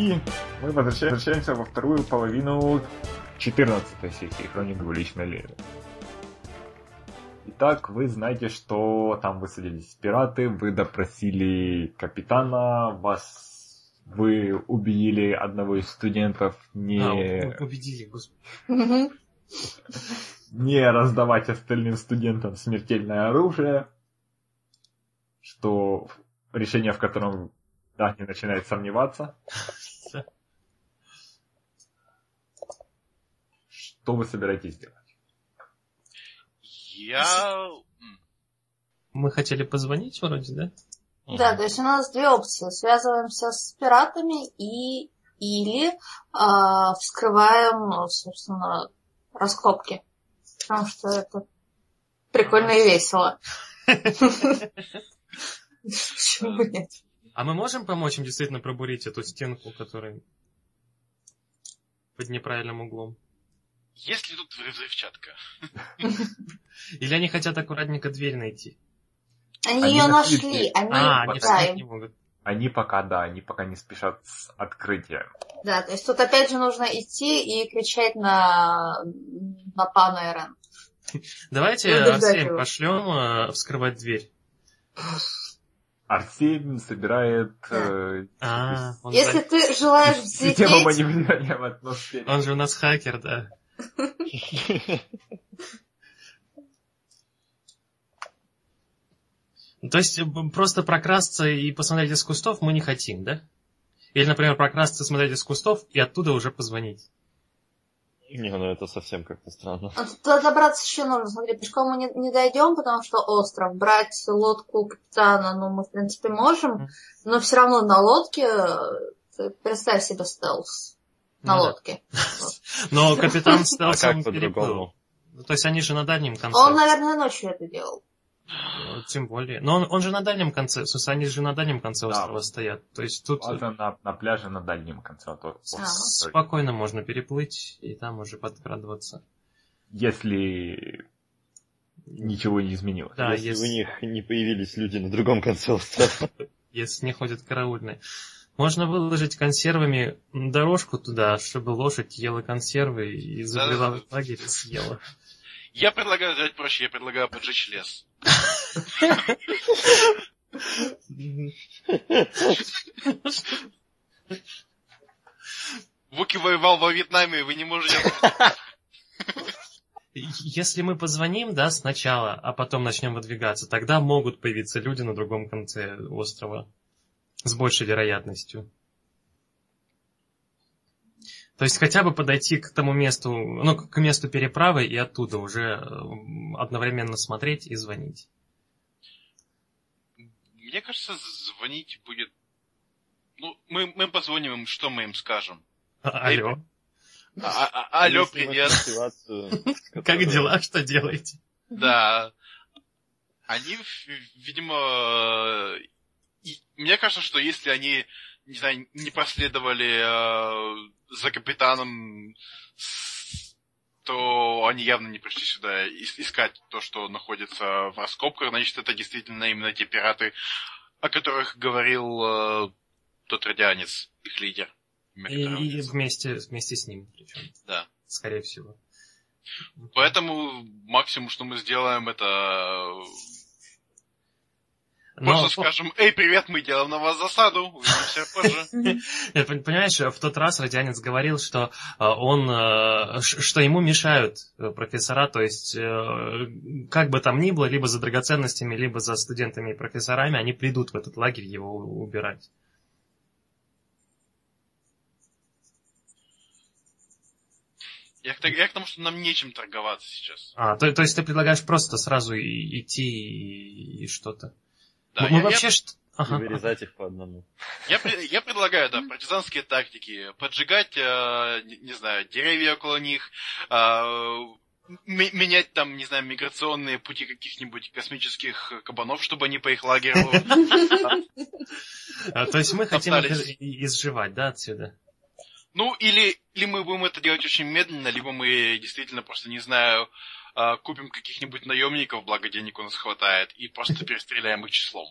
И мы возвращаемся во вторую половину 14 сессии Хроник Двуличной Леры. Итак, вы знаете, что там высадились пираты, вы допросили капитана, вас вы убедили одного из студентов не... А, убедили, господи. Не раздавать остальным студентам смертельное оружие, что решение в котором да, не начинает сомневаться. Что вы собираетесь делать? Я... Мы хотели позвонить вроде, да? Да, то есть у нас две опции. Связываемся с пиратами и или э, вскрываем, собственно, раскопки. Потому что это прикольно и весело. Почему нет? А мы можем помочь им действительно пробурить эту стенку, которая под неправильным углом? Есть ли тут взрывчатка? Или они хотят аккуратненько дверь найти? Они, они ее нашли. Они, а, они да, не могут. Они пока, да, они пока не спешат с открытием. Да, то есть тут опять же нужно идти и кричать на, на пана Эрен. Давайте Арсеем пошлем э, вскрывать дверь. Арсений собирает... Э, а, Если ты желаешь взлететь... Система маневрирования в атмосфере. Он же у нас хакер, да. То есть просто прокрасться и посмотреть из кустов мы не хотим, да? Или, например, прокрасться, смотреть из кустов и оттуда уже позвонить. Не, ну это совсем как-то странно. А туда добраться еще нужно. Смотри, пешком мы не, не дойдем, потому что остров. Брать лодку капитана, ну, мы, в принципе, можем. Но все равно на лодке, представь себе стелс. На Ну да. лодке. Но капитан А стелсом как переплыл. по-другому? То есть они же на дальнем конце. Он, наверное, ночью это делал. Тем более. Но он, он же на дальнем конце, в смысле, они же на дальнем конце Да. острова стоят. То есть тут Ладно, на, на пляже на дальнем конце. а то- А. спокойно можно переплыть и там уже подкрадываться. Если ничего не изменилось. Да, если, если- у них не появились люди на другом конце острова. если не ходят караульные. Можно выложить консервами дорожку туда, чтобы лошадь ела консервы и забрела в лагерь и съела. Я предлагаю сделать проще, я предлагаю поджечь лес. Вуки воевал во Вьетнаме, вы не можете... Если мы позвоним, да, сначала, а потом начнем выдвигаться, тогда могут появиться люди на другом конце острова. С большей вероятностью. То есть хотя бы подойти к тому месту, ну, к месту переправы и оттуда уже одновременно смотреть и звонить. Мне кажется, звонить будет... Ну, мы, мы позвоним им, что мы им скажем? Алло, А- а- а- алло, привет. как дела, что делаете? Да. Они, видимо, мне кажется, что если они, не знаю, не последовали э, за капитаном, то они явно не пришли сюда ис- искать то, что находится в раскопках. Значит, это действительно именно те пираты, о которых говорил э, тот радианец, их лидер. И, и вместе, вместе с ним, причем, Да. скорее всего. Поэтому максимум, что мы сделаем, это Но, просто скажем, эй, привет, мы делаем на вас засаду, увидимся позже. Нет, Понимаешь, в тот раз радианец говорил, что э, он, э, что ему мешают э, профессора, то есть как бы там ни было, либо за драгоценностями, либо за студентами и профессорами, они придут в этот лагерь его убирать. Я к, я к тому, что нам нечем торговаться сейчас. А, то, то есть ты предлагаешь просто сразу идти и, и что-то. Да, мы я, мы я- вообще что... И Ага. вырезать их по одному. я я предлагаю, да, партизанские тактики. Поджигать, э, не, не знаю, деревья около них, э, менять там, не знаю, миграционные пути каких-нибудь космических кабанов, чтобы они по их лагерю... А, То есть мы хотим изживать, да, отсюда? Ну, или, или мы будем это делать очень медленно, либо мы действительно просто, не знаю, э, купим каких-нибудь наемников, благо денег у нас хватает, и просто перестреляем их числом.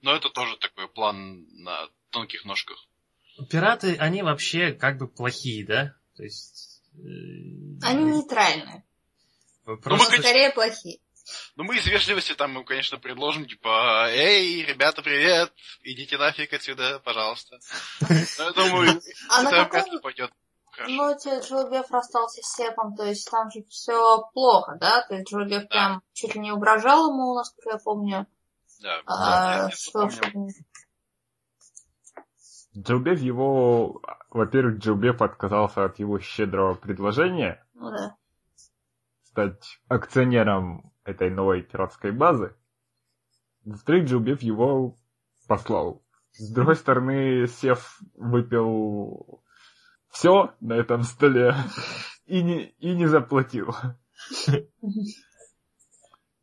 Но это тоже такой план на тонких ножках. Пираты, они вообще как бы плохие, да? То есть... э, Они нейтральные. Просто... мы Скорее плохие. Ну, мы из вежливости там, мы, конечно, предложим, типа, эй, ребята, привет, идите нафиг отсюда, пожалуйста. Но я думаю, А это вряд ли пойдет. Хорошо. ноте Джилбеф расстался с Сепом? То есть там же все плохо, да? То есть Джилбеф прям чуть ли не угрожал ему, насколько я помню. Да, А, да, я что, помню. его... Во-первых, Джилбеф отказался от его щедрого предложения Ну да. стать акционером этой новой пиратской базы. Во-вторых, Джилбеф его послал. С другой стороны, Сев выпил все на этом столе и не, и не заплатил.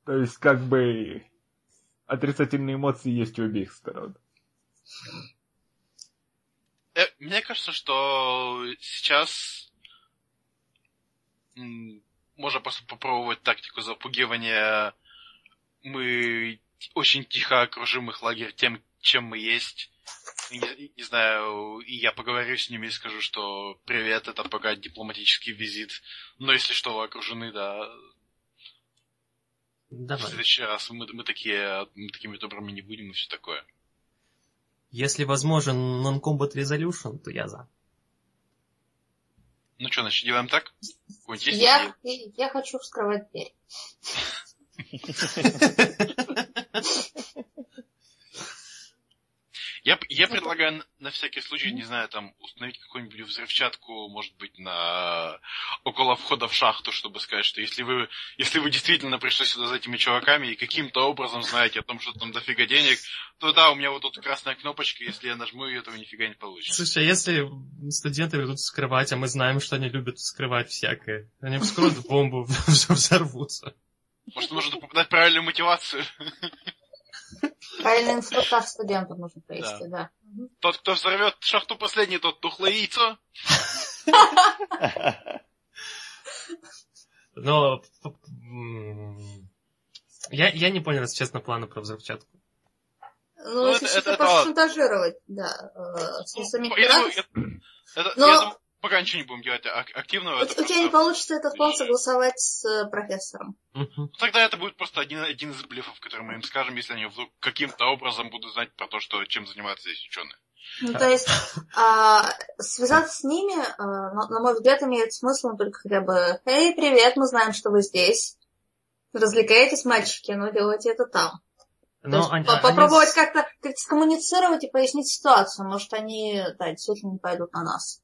То есть, как бы, отрицательные эмоции есть у обеих сторон. Э, Мне кажется, что сейчас можно просто попробовать тактику запугивания. Мы очень тихо окружим их лагерь тем, чем мы есть. Не, не знаю, и я поговорю с ними и скажу, что привет, это пока дипломатический визит. Но если что, вы окружены, да. В Давай. следующий раз мы, мы такие, мы такими добрыми не будем и все такое. Если возможен non-combat resolution, то я за. Ну что, значит, делаем так? Я, я хочу вскрывать дверь. Я, я предлагаю на- на всякий случай, не знаю, там установить какую-нибудь взрывчатку, может быть, на около входа в шахту, чтобы сказать, что если вы, если вы действительно пришли сюда за этими чуваками и каким-то образом знаете о том, что там дофига денег, то да, у меня вот тут красная кнопочка, если я нажму ее, то нифига не получится. Слушай, а если студенты ведут вскрывать, а мы знаем, что они любят вскрывать всякое, они вскроют бомбу, взорвутся. Может, нужно попадать правильную мотивацию. Правильный инструктаж студентам нужно провести, да. Мгм. Тот, кто взорвет шахту последний, тот тухлое яйцо. Но... Я, я не понял, если честно, плана про взрывчатку. Ну, Ну, если это- что-то это просто ладно. шантажировать, да, э, с Ну, самих я думаю, я- это- Но- я думаю, пока ничего не будем делать ак- активного. У, у тебя не получится этот план согласовать с э, профессором. Ну, Тогда это будет просто один, один из блефов, который мы им скажем, если они вдруг каким-то образом будут знать про то, что, чем занимаются здесь ученые. Ну, то есть, а, связаться с ними, а, на, на мой взгляд, имеет смысл ну, только хотя бы «Эй, привет, мы знаем, что вы здесь. Развлекаетесь, мальчики, но делайте это там». То Но есть они- по- они попробовать с- как-то как скоммуницировать и пояснить ситуацию. Может, они, да, действительно не пойдут на нас.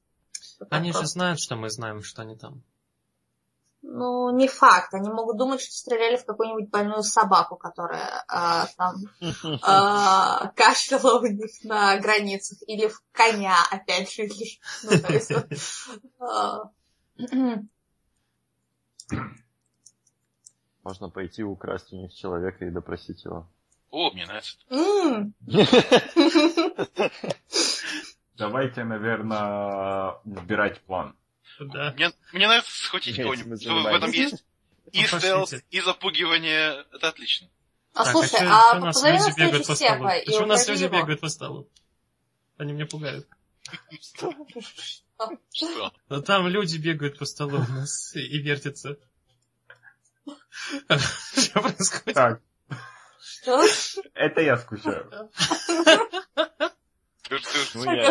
Так Они же просто. знают, что мы знаем, что они там. Ну, не факт. Они могут думать, что стреляли в какую-нибудь больную собаку, которая а, там а, кашляла у них на границах. Или в коня, опять же. или- Ну, то есть, вот, а, Можно пойти украсть у них человека и допросить его. О, мне нравится. Давайте, наверное, выбирать план. Да. Мне, мне нравится схватить кого-нибудь. в этом есть? И стелс, и запугивание. Это отлично. А Так, слушай, а нас позови люди на встречу бегают по столу? Степа Почему у нас люди его. бегают по столу? Они меня пугают. Что? Там люди бегают по столу у нас и, и вертятся. Что происходит? Так, Что? это я скучаю. Ну, я-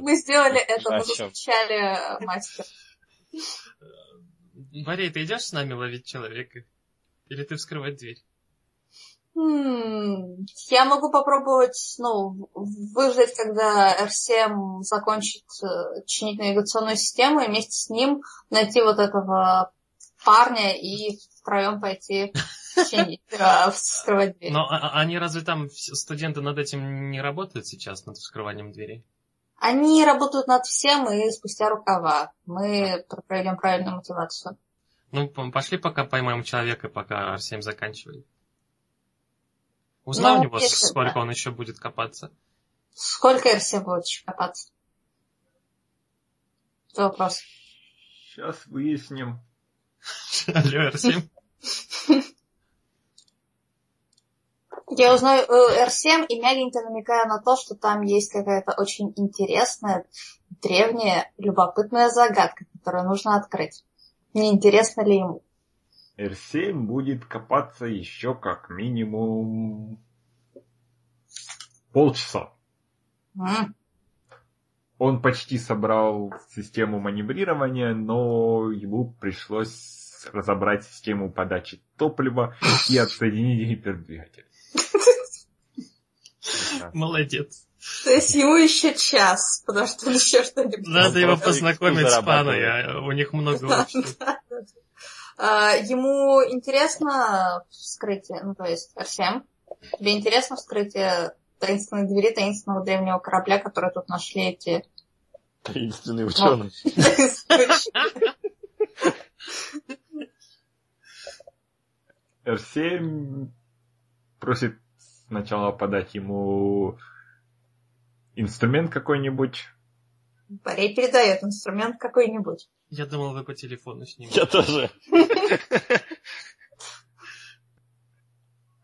мы, сделали это, мы заскучали э, мастер. Борей, ты идешь с нами ловить человека? Или ты вскрывать дверь? М, Я могу попробовать, ну, выждать, когда R7 закончит э, чинить навигационную систему, и вместе с ним найти вот этого парня и втроем пойти э, вскрывать дверь. Но а- а- они разве там студенты над этим не работают сейчас, над вскрыванием дверей? Они работают над всем и спустя рукава. Мы проведем правильную мотивацию. Ну, пошли пока поймаем человека, пока Арсем заканчивает. Узнай Ну, у него, если- сколько да. он еще будет копаться. Сколько R7 будет еще копаться? Это вопрос. Сейчас выясним. Алло, Арсем. Я узнаю э, R7 и мягенько намекаю на то, что там есть какая-то очень интересная, древняя, любопытная загадка, которую нужно открыть. Не интересно ли ему? R7 будет копаться еще как минимум полчаса. М, Он почти собрал систему маневрирования, но ему пришлось разобрать систему подачи топлива и отсоединить гипердвигатель. Молодец. То есть ему еще час, потому что он еще что-нибудь... Надо его познакомить с паной, а у них много. А, Ему интересно вскрытие, ну то есть Арсем, тебе интересно вскрытие таинственной двери таинственного древнего корабля, который тут нашли эти... Таинственный ученый. R7 просит сначала подать ему инструмент какой-нибудь. Борей передает инструмент какой-нибудь. Я думал, вы по телефону с ним. Я тоже.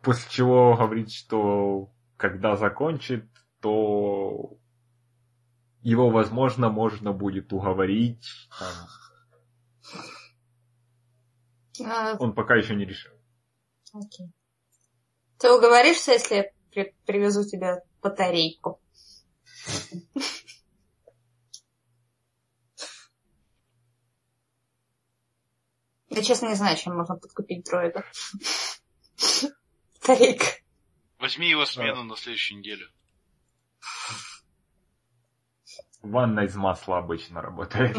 После чего говорит, что когда закончит, то его, возможно, можно будет уговорить. там. А, Он пока еще не решил. окей. Ты уговоришься, если я при- привезу тебе батарейку? Я честно не знаю, чем можно подкупить дроида. Батарейка. Возьми его смену на следующую неделю. Ванна из масла обычно работает.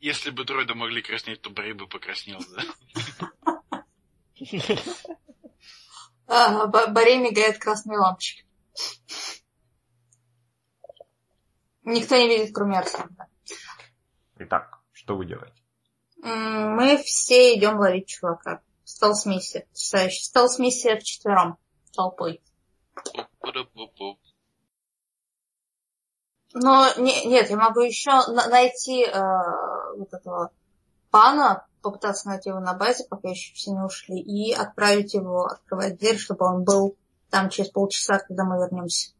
Если бы дроиды могли краснеть, то Брей бы покраснел, да? А, Борей мигает красной лампочкой. Никто не видит, кроме Арсена. Итак, что вы делаете? Мы все идем ловить чувака. Стелс-миссия. Потрясающе. Стелс-миссия вчетвером. Толпой. Но не- нет, я могу еще на- найти э, вот этого пана, попытаться найти его на базе, пока еще все не ушли, и отправить его открывать дверь, чтобы он был там через полчаса, когда мы вернемся.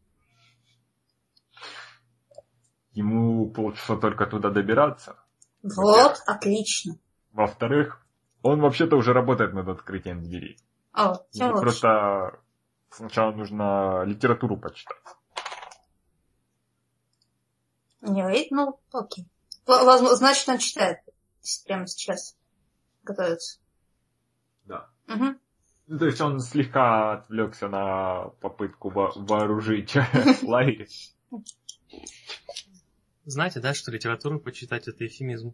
Ему полчаса только туда добираться. Вот, отлично. Во-вторых, он вообще-то уже работает над открытием двери. О, тем лучше. просто сначала нужно литературу почитать. Не? Ну, окей. Значит, он читает прямо сейчас. Готовится. Да. Мгм. Ну, То есть он слегка отвлекся на попытку во- вооружить лагерь. Знаете, да, что литературу почитать это эфемизм?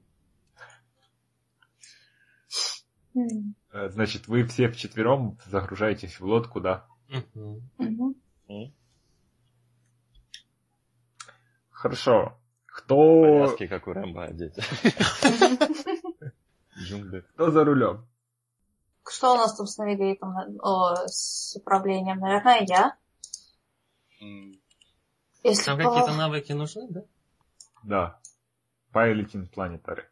Э, Значит, вы все вчетвером загружаетесь в лодку, да? Мгм. Хорошо. Кто, Повязки, как у Рэмбо одеть. Джунгли. кто за рулем? Что у нас там с навигатором, о, с управлением? Наверное, я. Если Там по- какие-то навыки нужны, да? Да. Piloting Planetary.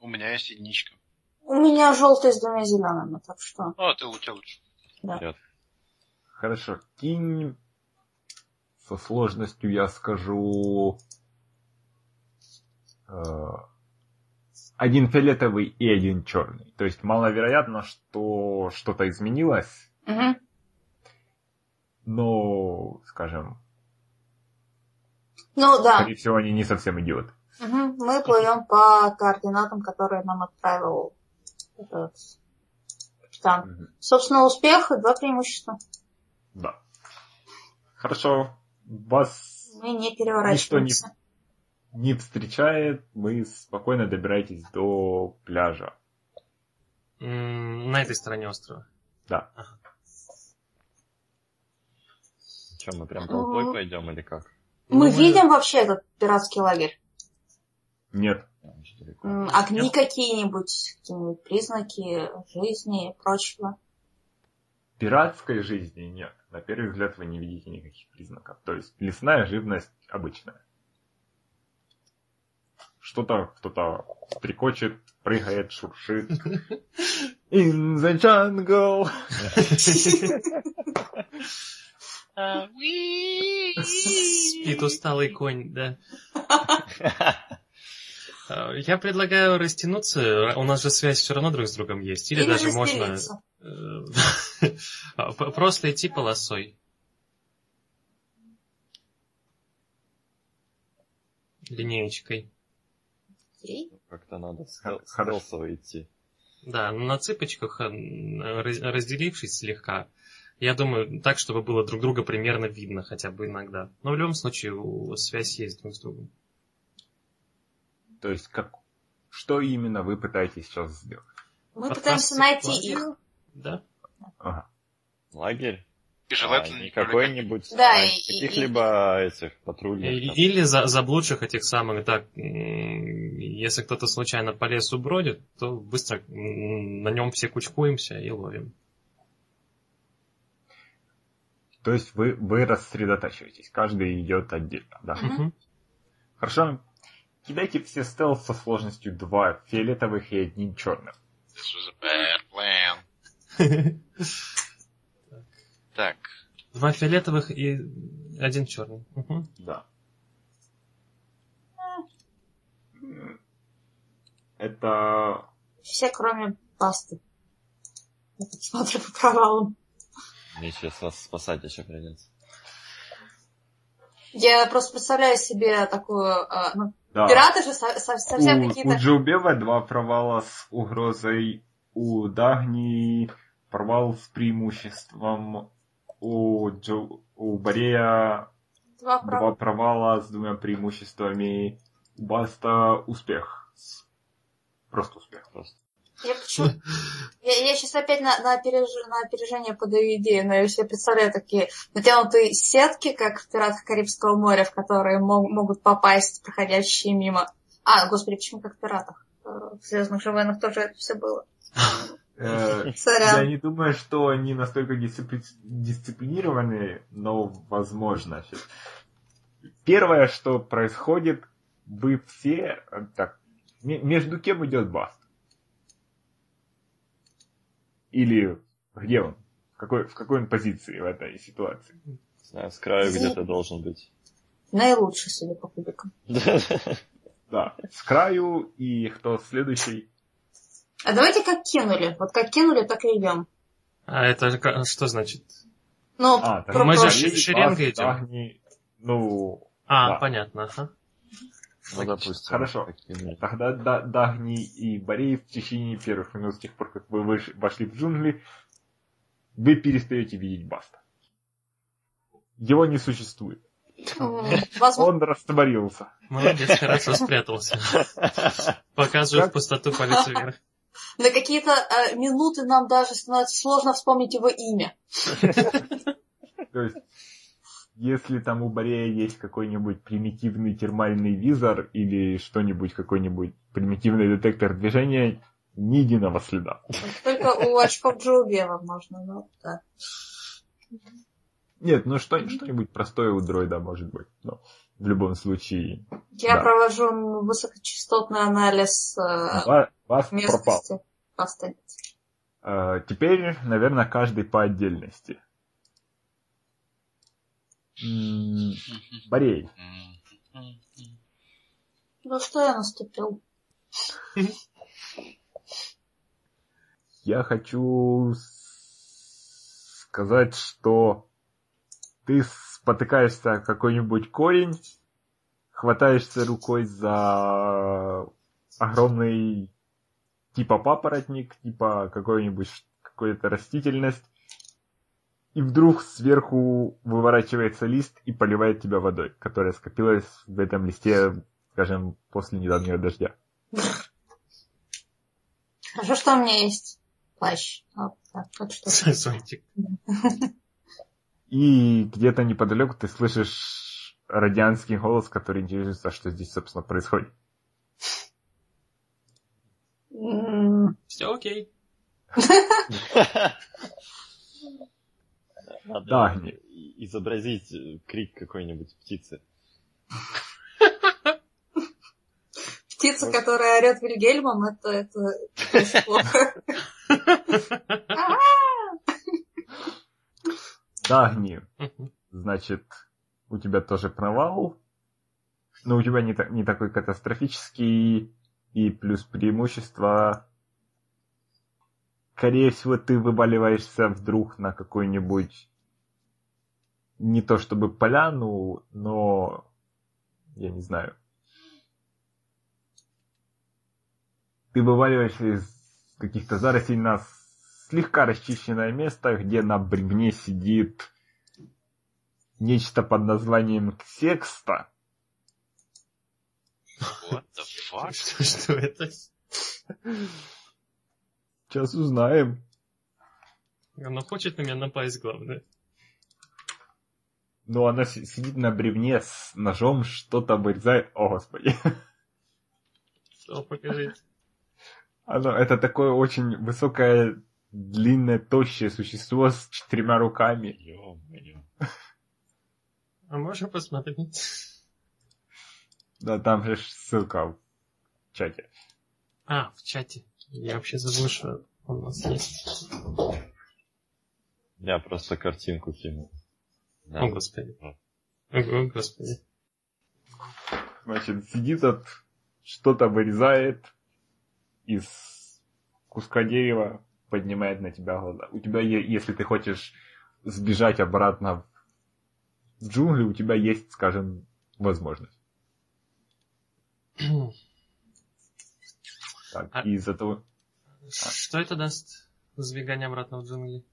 У меня есть единичка. У меня желтый с двумя зелеными, так что. О, ты у тебя лучше. Хорошо. Кинь со сложностью, я скажу... э, один фиолетовый и один черный. То есть маловероятно, что что-то изменилось, Мгм. но, скажем, Ну да, скорее всего, они не совсем идиоты. Мгм. мы плывем по координатам, которые нам отправил этот капитан. Мгм. Собственно, успех и два преимущества. Да. Хорошо. Вас Мы не переворачиваемся. не встречает, вы спокойно добираетесь до пляжа. На этой стороне острова. Да. Че, мы прям толпой Мгм. пойдем или как? Мы Ну, видим вообще этот пиратский лагерь? Нет. А, очень далеко. М, Огни какие-нибудь, какие-нибудь признаки жизни и прочего. Пиратской жизни нет. На первый взгляд вы не видите никаких признаков. То есть лесная живность обычная. Что-то кто-то прикочет, прыгает, шуршит. In the jungle. Спит усталый конь, да. А, Я предлагаю растянуться. У нас же связь все равно друг с другом есть. Или, Или даже можно э, просто идти полосой. Линеечкой. Окей. Как-то надо хорошо. стелсово идти. Да, на цыпочках, э, раз- разделившись слегка. Я думаю, так, чтобы было друг друга примерно видно хотя бы иногда. Но в любом случае связь есть друг с другом. То есть, как, что именно вы пытаетесь сейчас сделать? Мы Подкаст пытаемся найти их. Да? Ага. Лагерь? И А, желательно не не какой-нибудь, Да, а и- и- каких-либо этих патрульных. И-. Или за, заблудших этих самых, так, если кто-то случайно по лесу бродит, то быстро на нем все кучкуемся и ловим. То есть вы, вы рассредотачиваетесь, каждый идет отдельно, да? Мгм. Хорошо. Кидайте все стелс со сложностью 2 фиолетовых и один черных. This was a bad plan. Так, Два фиолетовых и один черный. Мгм. Да. Это... Все, кроме пасты. Я так смотрю по провалам. Мне сейчас вас спасать еще придется. Я просто представляю себе такую... а, ну, Да. пираты же со- со- совсем у, какие-то... у Джилбева два провала с угрозой, у Дагни провал с преимуществом, у, Джо, у Борея Два права. два провала с двумя преимуществами, у Баста успех. Просто успех. Просто. Я, почему... я, сейчас опять на, на, опереж- на опережение подаю идею, но я себе представляю такие натянутые сетки, как в «Пиратах Карибского моря», в которые мог- могут попасть проходящие мимо. А, господи, почему как в «Пиратах»? Э, В «Звездных же войнах» тоже это все было. Э, Я не думаю, что они настолько дисципли- дисциплинированы, но возможно. Первое, что происходит, вы все... э, Так, ме- между кем идет Баст? Или где он? В какой, в какой он позиции в этой ситуации? Знаю, с краю Ну. где-то должен быть. Наилучший, судя по кубикам. Да, с краю и кто следующий? А давайте как кинули. Вот как кинули, так и идем. А это что значит? Ну, А, про- мы же Баст, идем. Дагни, ну, А, Да. понятно, ага. Ну, допустим. Хорошо. Тогда Да- Дагни и Борей в течение первых минут с тех пор, как вы вошли в джунгли, вы перестаете видеть Баста. Его не существует. возможно, Он растворился. Молодец, хорошо спрятался. Показываю в пустоту палец вверх. На какие-то э, минуты нам даже становится сложно вспомнить его имя. То есть, если там у Борея есть какой-нибудь примитивный термальный визор или что-нибудь, какой-нибудь примитивный детектор движения, ни единого следа. Только у очков Джоуби, возможно, но да. Нет, ну что, что-нибудь простое у дроида может быть. Но в любом случае, Я Да. провожу высокочастотный анализ э, Ва- вас пропал. местности. Просто Э, Теперь, наверное, каждый по отдельности. Борей, Ну что я наступил? я хочу сказать, что ты спотыкаешься какой-нибудь корень, хватаешься рукой за огромный типа папоротник, типа какой-нибудь какая-то растительность, и вдруг сверху выворачивается лист и поливает тебя водой, которая скопилась в этом листе, скажем, после недавнего дождя. Хорошо, что у меня есть плащ. Вот так, вот что. Зонтик. И где-то неподалеку ты слышишь радианский голос, который интересуется, что здесь, собственно, происходит. Все окей. Надо Да, изобразить крик какой-нибудь птицы. Птица, которая орет Вильгельмом, это, это, это плохо. Дагни, значит, у тебя тоже провал, но у тебя не, та- не такой катастрофический, и плюс преимущество. Скорее всего, ты вываливаешься вдруг на какой-нибудь не то чтобы поляну, но я не знаю. Ты вываливаешься из каких-то зарослей на слегка расчищенное место, где на бревне сидит нечто под названием секста. What the fuck? Что, это? Сейчас узнаем. Она хочет на меня напасть, главное. Но она си- сидит на бревне с ножом, что-то вырезает. О, господи. Что покажите? Оно, это такое очень высокое, длинное, тощее существо с четырьмя руками. Ё-моё. А можно посмотреть? Да, там же ссылка в чате. А, в чате. Я вообще забыл, что он у нас есть. Я просто картинку кинул. Да. О, господи. О, о, господи. Значит, сидит от что-то вырезает из куска дерева, поднимает на тебя глаза. У тебя, если ты хочешь сбежать обратно в джунгли, у тебя есть, скажем, возможность. Так, А- и из-за того, Что это даст? Сбегание обратно в джунгли?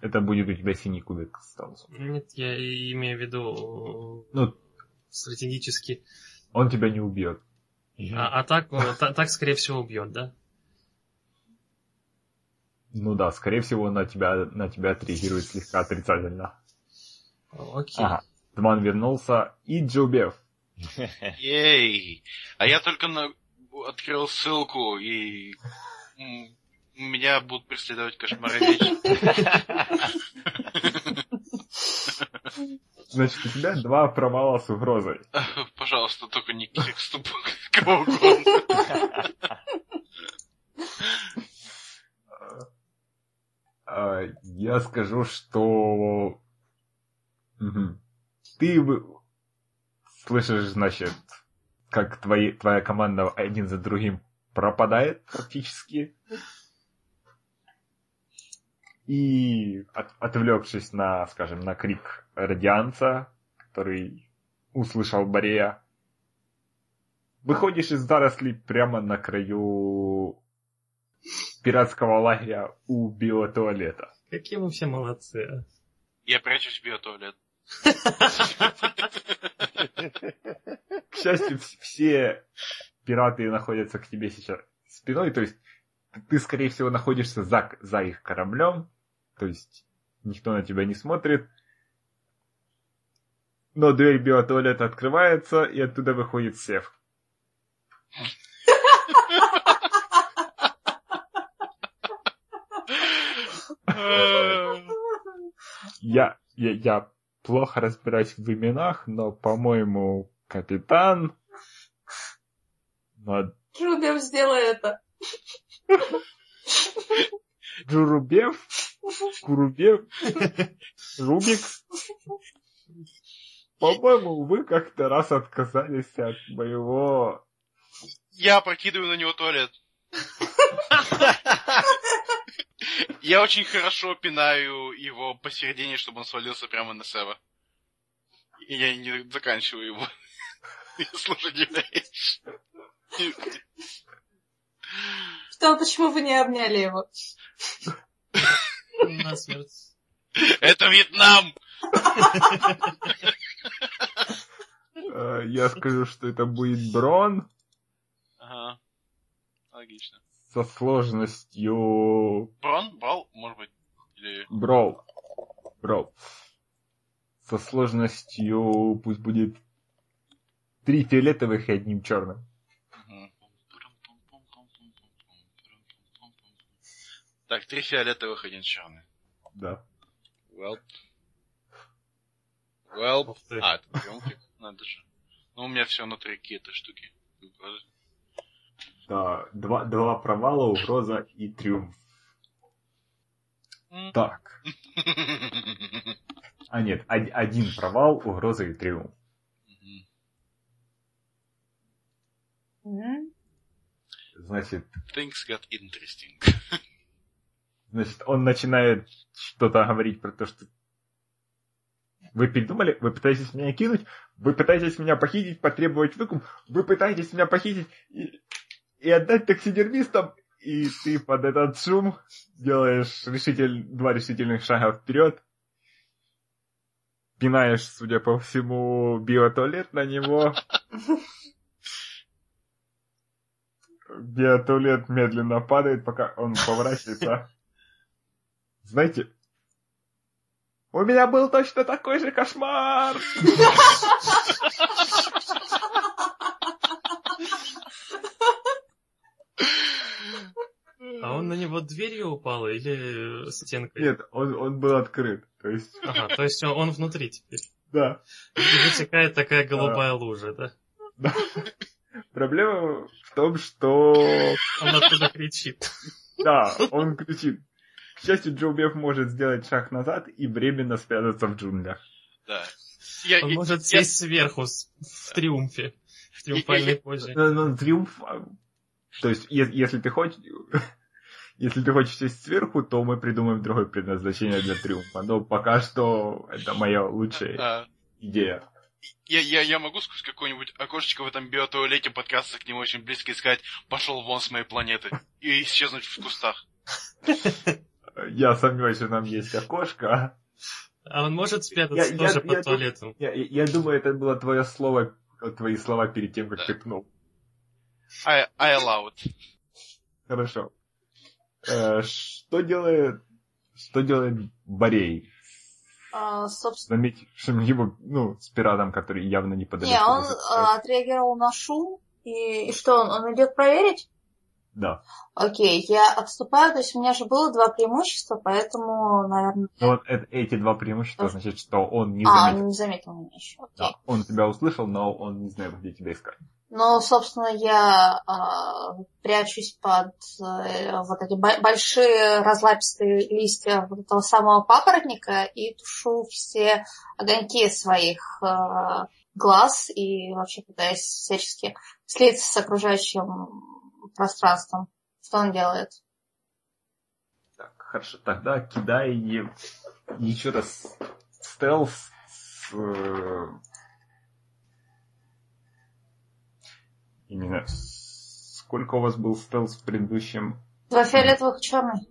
это будет у тебя синий кубик остался. Нет, я имею в виду Ну, стратегически. он тебя не убьет. А, а так, э, та- так, скорее всего, убьет, да? Ну да, скорее всего, на тебя, на тебя отреагирует слегка отрицательно. Окей. Ага. Дман вернулся, и Джубев. Ей! А я только на... открыл ссылку, и меня будут преследовать кошмары. Значит, у тебя два провала с угрозой. Пожалуйста, только не тексту кого угодно. А, Я скажу, что... Ты слышишь, значит, как твои, твоя команда один за другим пропадает практически. И от- отвлекшись на, скажем, на крик радианца, который услышал Борея, выходишь из зарослей прямо на краю пиратского лагеря у биотуалета. Какие мы все молодцы. а. Я прячусь в биотуалет. К счастью, вс- все пираты находятся к тебе сейчас спиной, то есть ты, скорее всего, находишься за, за их кораблем, то есть никто на тебя не смотрит. Но дверь биотуалета открывается, и оттуда выходит Сев. Я, я, я плохо разбираюсь в именах, но, по-моему, капитан... Мад- Джубев, сделай это. Джурубев? Курубев? Рубик? По-моему, вы как-то раз отказались от моего... Я прокидываю на него туалет. Я очень хорошо пинаю его посередине, чтобы он свалился прямо на Сева. И я не заканчиваю его. Удивляешь. Что, почему вы не обняли его? На смерть. Это Вьетнам! э, я скажу, что это будет Брон Ага. Логично. Со сложностью... Брон? Брал? Может быть. Или... Брол. Брол. Со сложностью пусть будет три фиолетовых и одним черным. Так, три фиолетовых, один черный. Да. Well. Well. А, это приемчик? Надо же. Ну, у меня все внутри какие-то штуки. Да, два, два провала, угроза и триумф. Так. А нет, од- один провал, угроза и триумф. Значит, Things got interesting. значит, он начинает что-то говорить про то, что вы передумали, вы пытаетесь меня кинуть, вы пытаетесь меня похитить, потребовать выкуп, вы пытаетесь меня похитить и, и отдать таксидермистам, и ты под этот шум делаешь решитель, два решительных шага вперед, пинаешь, судя по всему, биотуалет на него. Биотуалет медленно падает, пока он поворачивается. Знаете, у меня был точно такой же кошмар. на него дверью упал или стенкой? Нет, он, он был открыт. То есть, Ага, то есть он, он внутри теперь. да. И вытекает такая голубая лужа, да? да. Проблема в том, что Он оттуда кричит. да, он кричит. К счастью, Джо Беф может сделать шаг назад и временно спрятаться в джунглях. Да. Я, Он я- может я- сесть сверху с- в триумфе. В триумфальной позе. Ну, ну, триумф... а, То есть, е- если ты хочешь... Если ты хочешь сесть сверху, то мы придумаем другое предназначение для триумфа. Но пока что это моя лучшая а, идея. я, я, я могу сквозь какое-нибудь окошечко в этом биотуалете подкрасться к нему очень близко и сказать «пошел вон с моей планеты» и исчезнуть в кустах. Я сомневаюсь, что там есть окошко. А он может спрятаться Я- тоже я- под я- туалетом. Я, я думаю, это было твое слово, твои слова перед тем, как Да. ты пнул. I, I allow it. Хорошо. Э, что делает... Что делает Борей? А, собственно, Заметь, что его, ну, с пиратом, который явно не подает. не, он а, отреагировал на шум, и, и что, он, он идет проверить? Да. Окей, я отступаю, то есть у меня же было два преимущества, поэтому, наверное... Но вот э- эти два преимущества значит, что он не а, заметил. он не заметил меня еще. Окей. Да, он тебя услышал, но он не знает, где тебя искать. Ну, собственно, я а, прячусь под э, вот эти бо- большие разлапистые листья вот этого самого папоротника и тушу все огоньки своих э, глаз и вообще пытаюсь всячески слиться с окружающим пространством. Что он делает? Так, хорошо. Тогда кидай еще раз стелс с... Я не знаю, сколько у вас был стелс в предыдущем... Два фиолетовых черный.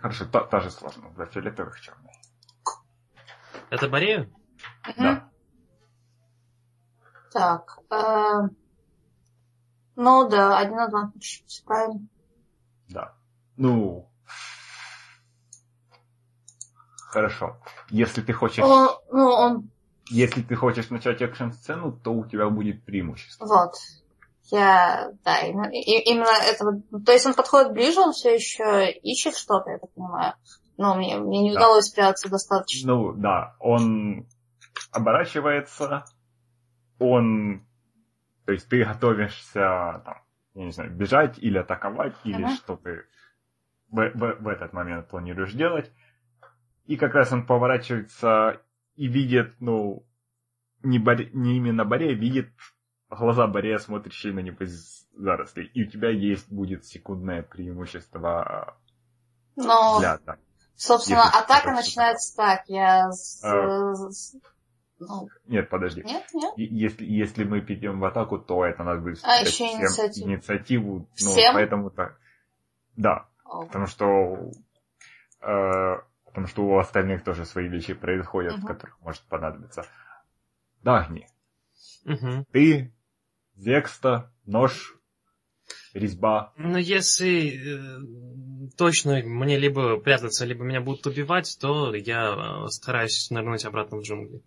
Хорошо, та, та же сложность. Два фиолетовых черных. Это Борею? Да. Так. э, ну да, один адвантаж. Все правильно. Да. Ну... Хорошо. Если ты хочешь... Он, ну, он Если ты хочешь начать экшн-сцену, то у тебя будет преимущество. Вот. Я, да, именно, именно этого, то есть он подходит ближе, он все еще ищет что-то, я так понимаю. Но мне, мне не Да. удалось спрятаться достаточно. Ну, да, он оборачивается, он... То есть ты готовишься, там, я не знаю, бежать или атаковать, или что ты в, в- в этот момент планируешь делать. И как раз он поворачивается и видит, ну, не, Боре- не именно Борея, видит глаза Борея, смотрящие на него из зарослей. И у тебя есть будет секундное преимущество Но, для атаки. собственно, если атака начинается так. Я... А. ну, Нет, подожди. нет, нет. Если, если мы перейдем в атаку, то это надо будет А, еще всем инициативу. инициативу. Ну, Всем? поэтому так. Да, О, потому что э, потому что у остальных тоже свои вещи происходят, Мгм. которых может понадобиться. Дагни, Угу. ты, Зекста, нож, резьба. Ну, если э, точно мне либо прятаться, либо меня будут убивать, то я э, стараюсь нырнуть обратно в джунгли.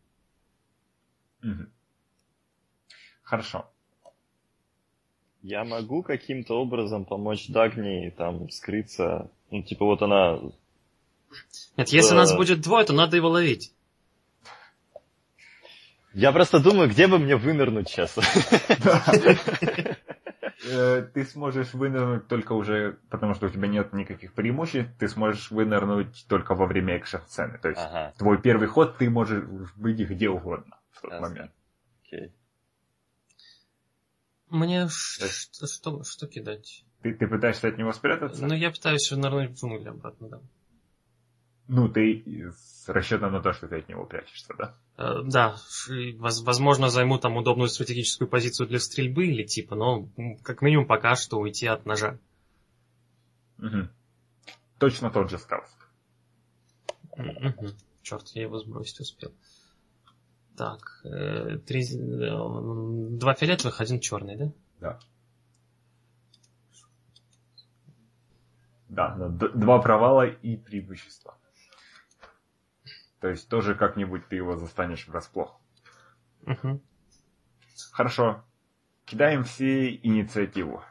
Мгм. Хорошо. Я могу каким-то образом помочь Дагни там скрыться? Ну, типа вот она... Нет, если нас будет двое, то надо его ловить. Я просто думаю, где бы мне вынырнуть сейчас. э, ты сможешь вынырнуть только уже, потому что у тебя нет никаких преимуществ, ты сможешь вынырнуть только во время экшн-сцены. То есть Ага, твой первый ход ты можешь быть где угодно в тот Ясно. момент. окей. Мне что, что, что кидать? Ты, ты пытаешься от него спрятаться? Ну, я пытаюсь нырнуть в джунгли обратно, да. Ну, ты с расчетом на то, что ты от него прячешься, да? Э, Да, возможно, займу там удобную стратегическую позицию для стрельбы или типа, но как минимум пока что уйти от ножа. Мгм. Точно тот же стелс. Черт, я его сбросить успел. Так, э, три, э, два фиолетовых, один черный, да? Да. Да, два провала и преимущества. То есть тоже как-нибудь ты его застанешь врасплох. Мгм. Хорошо. Кидаем все инициативу.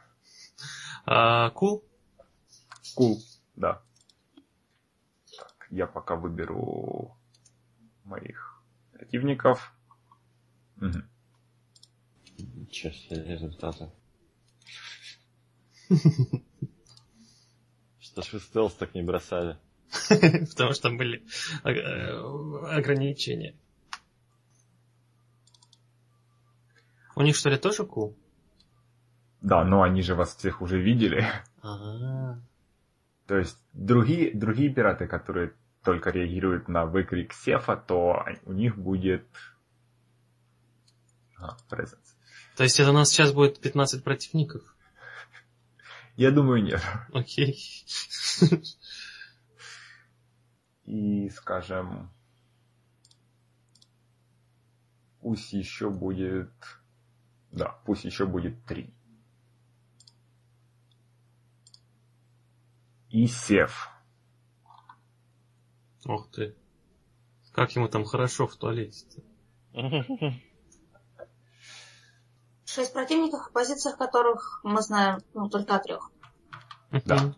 А, Кул? Кул, да. Так, я пока выберу моих противников. Ничего себе результаты. Что ж вы стелс так не бросали? Потому что были э, ограничения. У них что ли тоже кул? Да, но они же вас всех уже видели. Ага. То есть другие, другие пираты, которые только реагируют на выкрик Сефа, то у них будет... А, presence. То есть это у нас сейчас будет 15 противников? Я думаю, нет. Окей. И, скажем, пусть еще будет... Да, пусть еще будет три. И Сев. Ух ты. Как ему там хорошо в туалете-то. Шесть противников, о позициях которых мы знаем ну, только о трех. Да.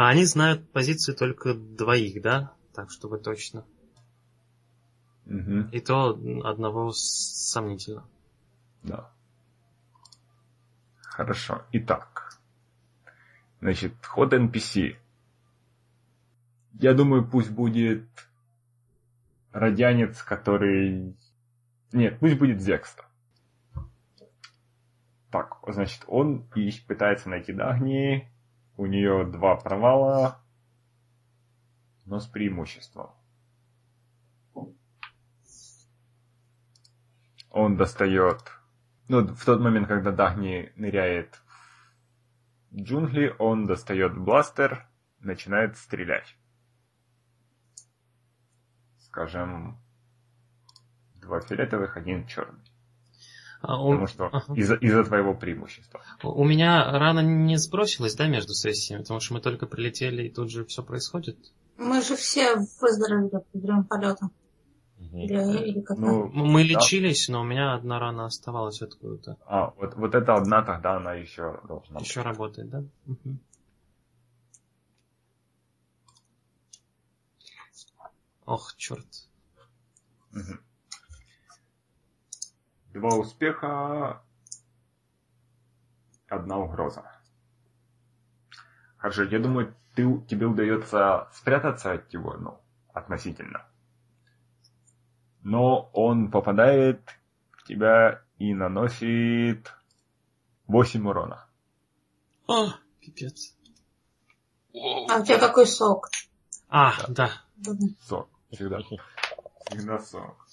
А они знают позиции только двоих, да? Так, чтобы точно. Мгм, И то одного сомнительно. да. Хорошо. Итак. Значит, ход NPC. Я думаю, пусть будет радянец, который... Нет, пусть будет Зекста. Так, значит, он и пытается найти Дагни. У нее два провала, но с преимуществом. Он достает... Ну, в тот момент, когда Дагни ныряет в джунгли, он достает бластер, начинает стрелять. Скажем, два фиолетовых, один черный. А у, Потому что ага. из-за из-за твоего преимущества. у меня рана не сбросилась, да, между сессиями, потому что мы только прилетели и тут же все происходит. Мы же все выздоровели во время полета. Или, или как Ну, Мы Да. лечились, но у меня одна рана оставалась откуда-то. а, вот, вот эта одна, тогда она еще должна быть. Еще работает, да? Мгм. Ох, черт. Мгм. Два успеха, одна угроза. Хорошо, я думаю, ты, тебе удается спрятаться от него, ну, относительно. Но он попадает в тебя и наносит 8 урона. О, пипец. Воу. А у тебя какой сок? А, да. Сок. Всегда. Всегда сок.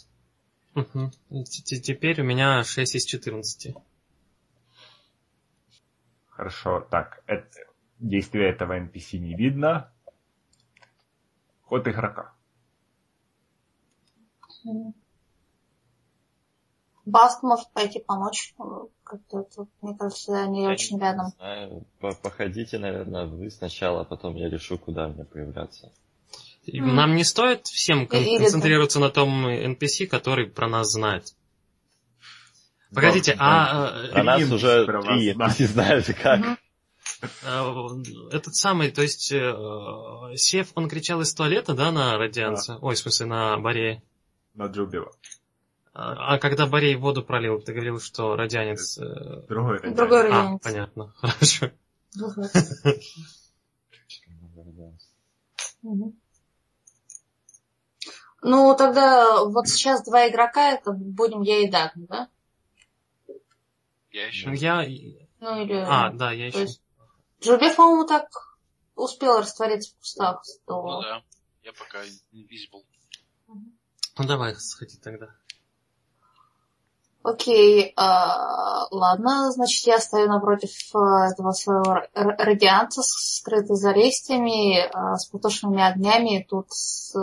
Т- Теперь у меня 6 из 14. Хорошо, так, это, действия этого NPC не видно. Ход игрока. Баст может пойти помочь. Как-то тут, мне кажется, они Я очень не рядом. знаю. По- Походите, наверное, вы сначала, а потом я решу, куда мне появляться. Мгм. Нам не стоит всем кон- Или- концентрироваться на том NPC, который про нас знает. Погодите, Да, а э, Про нас уже про вас три. NPC знают, как. Э, этот самый, то есть э, Сев, он кричал из туалета, да, на радианца? Ой, в смысле, на Баре. На Джубила. А, а когда Борей воду пролил, ты говорил, что радианец... Другой радианец. Другой А, радианец. понятно, хорошо. Другой. Ну, тогда вот сейчас два игрока, это будем я и Дагни, да? Я еще... Ну, я... Ну, или... А, да, я еще... есть Джубе, по-моему, так успел раствориться в кустах. Ну что- да. Я пока invisible. Ну, давай, сходи тогда. Окей, а, ладно, значит, я стою напротив а, этого своего р- р- радианта, с- скрытый за листьями, а, с потушенными огнями. Тут с-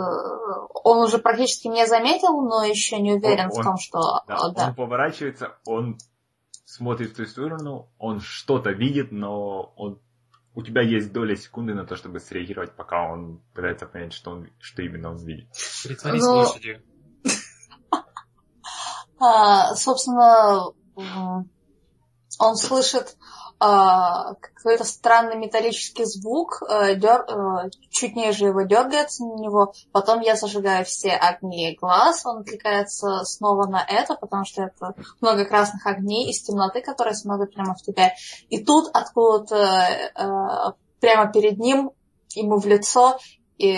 он уже практически меня заметил, но еще не уверен Он- в он- том, что... Да, а, да. Он поворачивается, он смотрит в ту сторону, он что-то видит, но он... у тебя есть доля секунды на то, чтобы среагировать, пока он пытается понять, что, он, что именно он видит. Притворись Ну, лошадью. А, собственно, он слышит а, какой-то странный металлический звук, э, дер- э, чуть ниже его дергается на него, потом я зажигаю все огни глаз, он отвлекается снова на это, потому что это много красных огней из темноты, которые смотрят прямо в тебя. И тут откуда-то э, прямо перед ним, ему в лицо, и,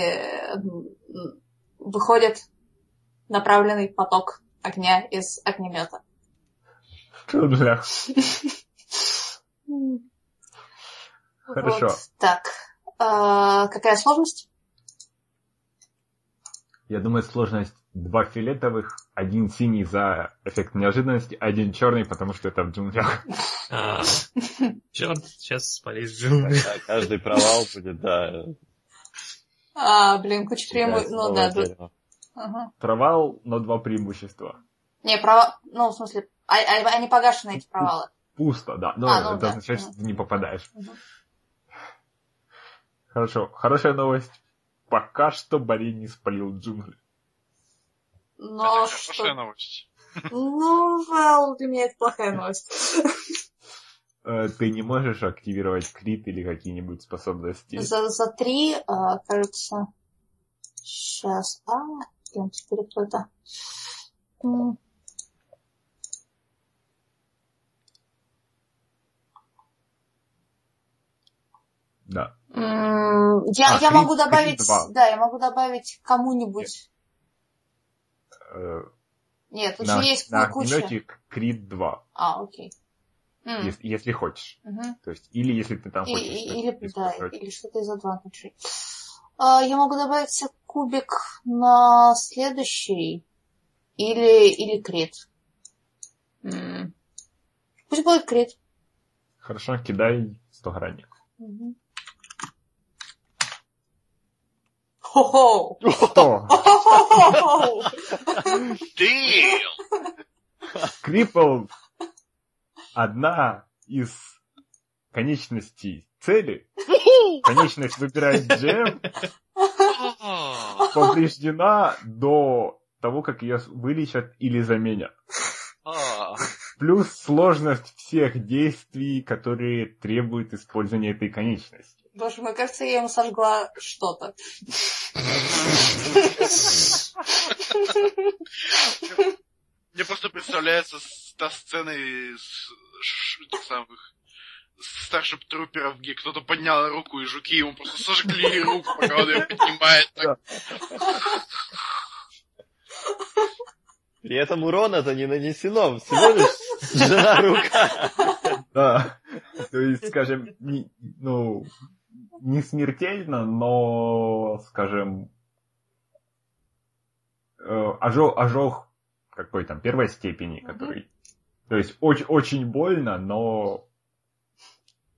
выходит направленный поток огня из огнемета. Джунглях. Хорошо. Вот так. А, какая сложность? Я думаю, сложность два фиолетовых, один синий за эффект неожиданности, один черный, потому что это в джунглях. А, черт, сейчас спалишь джунгли. Каждый провал будет, да. А, блин, куча считается Ну да, Ага. Провал, но два преимущества. Не, права... Ну, в смысле, а- а- они погашены, эти провалы. Пусто, да. Но А, ну это да. означает, что ты не попадаешь. Мгм. Хорошо. Хорошая новость. Пока что Барри не спалил джунгли. Но это хорошая что... новость. Ну, well, для меня это плохая новость. Э, Ты не можешь активировать крит или какие-нибудь способности. За, за три, а, кажется... Сейчас. А, блин, теперь кто-то... М, Да. Я, А, я крит- могу крит добавить... два. Да, я могу добавить кому-нибудь... Э, Нет, тут На, же есть на куча. огнемете крит 2, А, окей. Если, если хочешь. мгм. То есть, или если ты там И- хочешь и- что-то или, да, или что-то из advantage. А, я могу добавить кубик на следующий. Или, или крит. М. Пусть будет крит. Хорошо, кидай 100 гранник. Хо-хо! Damn! Крипл одна из конечностей цели. Конечность выбирает джем повреждена до того, как ее вылечат или заменят. Плюс сложность всех действий, которые требуют использования этой конечности. Боже мой, кажется, я ему сожгла что-то. Мне просто представляется та сцена из самых старших труперов, где кто-то поднял руку, и жуки ему просто сожгли руку, пока он ее поднимает. Так, При этом урона-то не нанесено, всего лишь жена рука. Да. То есть, скажем, не, ну, не смертельно, но, скажем, э, ожог, ожог какой там, первой степени, который... То есть, очень, очень больно, но...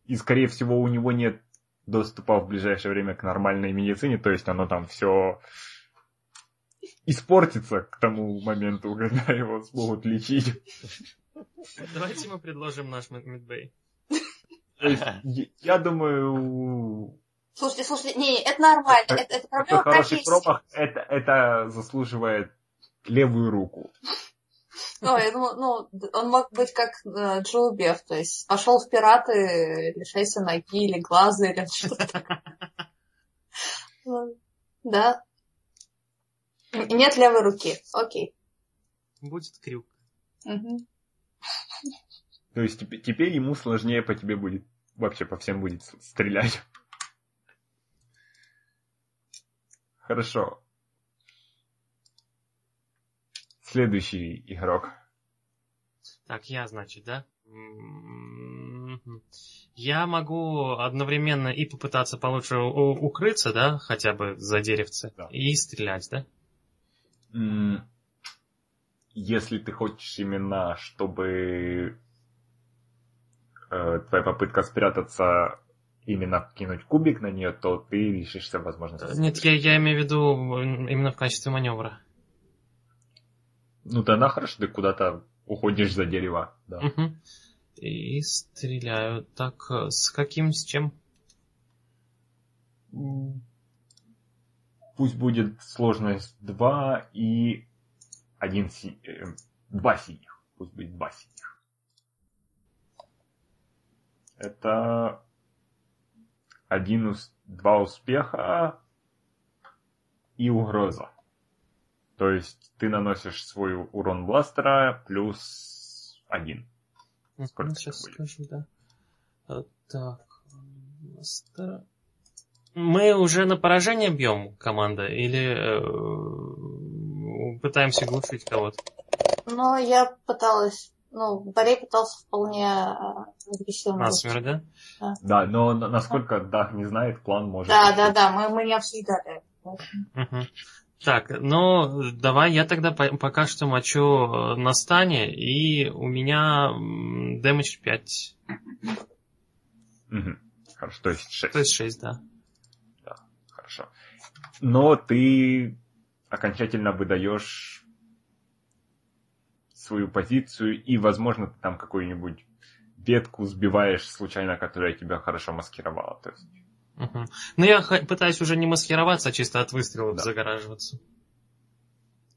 И, скорее всего, у него нет доступа в ближайшее время к нормальной медицине, то есть оно там все испортится к тому моменту, когда его смогут лечить. Давайте мы предложим наш есть, я- думаю, Слушайте, слушайте, не, не, это нормально, Это- это, это проблема хороший промах, это, это заслуживает левую руку. Ну, я думаю, ну, он мог быть как э, Джоу Беф, то есть пошел в пираты, лишайся ноги или глаза или что-то. Да. Нет левой руки. Окей. Будет крюк. То есть теп- теперь ему сложнее по тебе будет, вообще по всем будет стрелять. Хорошо. Следующий игрок. Так, я, значит, да? Я могу одновременно и попытаться получше укрыться, да, хотя бы за деревце, Да. и стрелять, да? М, Если ты хочешь именно, чтобы э, твоя попытка спрятаться именно кинуть кубик на нее, то ты решишься, возможно, Э, Нет, я, я имею в виду именно в качестве маневра. Ну тогда хорошо, ты куда-то уходишь за дерево. Да. Мгм. И стреляю. Так, э, с каким, с чем? Пусть будет сложность 2 и один си... э, два синих. Пусть будет два синих. Это один ус... два успеха и угроза. То есть ты наносишь свой урон бластера плюс один. Сколько Сейчас это будет? скажу, да. Э, Так. мастера. Мы уже на поражение бьем, команда, или э, пытаемся глушить кого-то? Но я пыталась, ну, Борей пытался вполне э, агрессивно. Насмерть, да? Да, но на- насколько Дах не знает, план может... Да, да, да, мы, мы не обсуждали. это. Так, ну, давай я тогда по- пока что мочу э, на стане, и у меня дэмэдж 5, Мгм. Хорошо, то есть 6. то есть 6, да. Хорошо. Но ты окончательно выдаешь свою позицию, и, возможно, ты там какую-нибудь ветку сбиваешь случайно, которая тебя хорошо маскировала. То есть, Мгм. Ну, я пытаюсь уже не маскироваться, а чисто от выстрелов Да. загораживаться.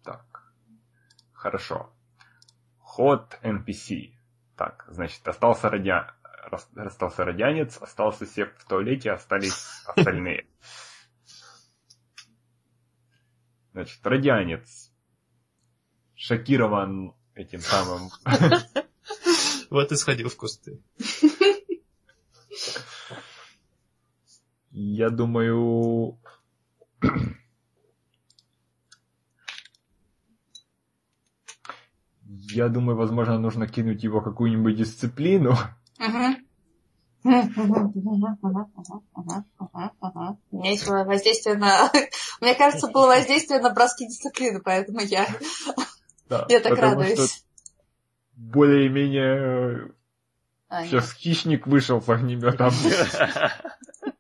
так. Хорошо. Ход NPC. Так, значит, остался радиа... остался радианец, остался сев в туалете, остались остальные. Значит, радианец шокирован этим самым Вот и сходил в кусты. Я думаю... Я думаю, возможно, нужно кинуть его какую-нибудь дисциплину. У меня есть воздействие на... Мне кажется, было воздействие на броски дисциплины, поэтому я, Да, я так радуюсь. более-менее А, нет. сейчас хищник вышел с огнеметом.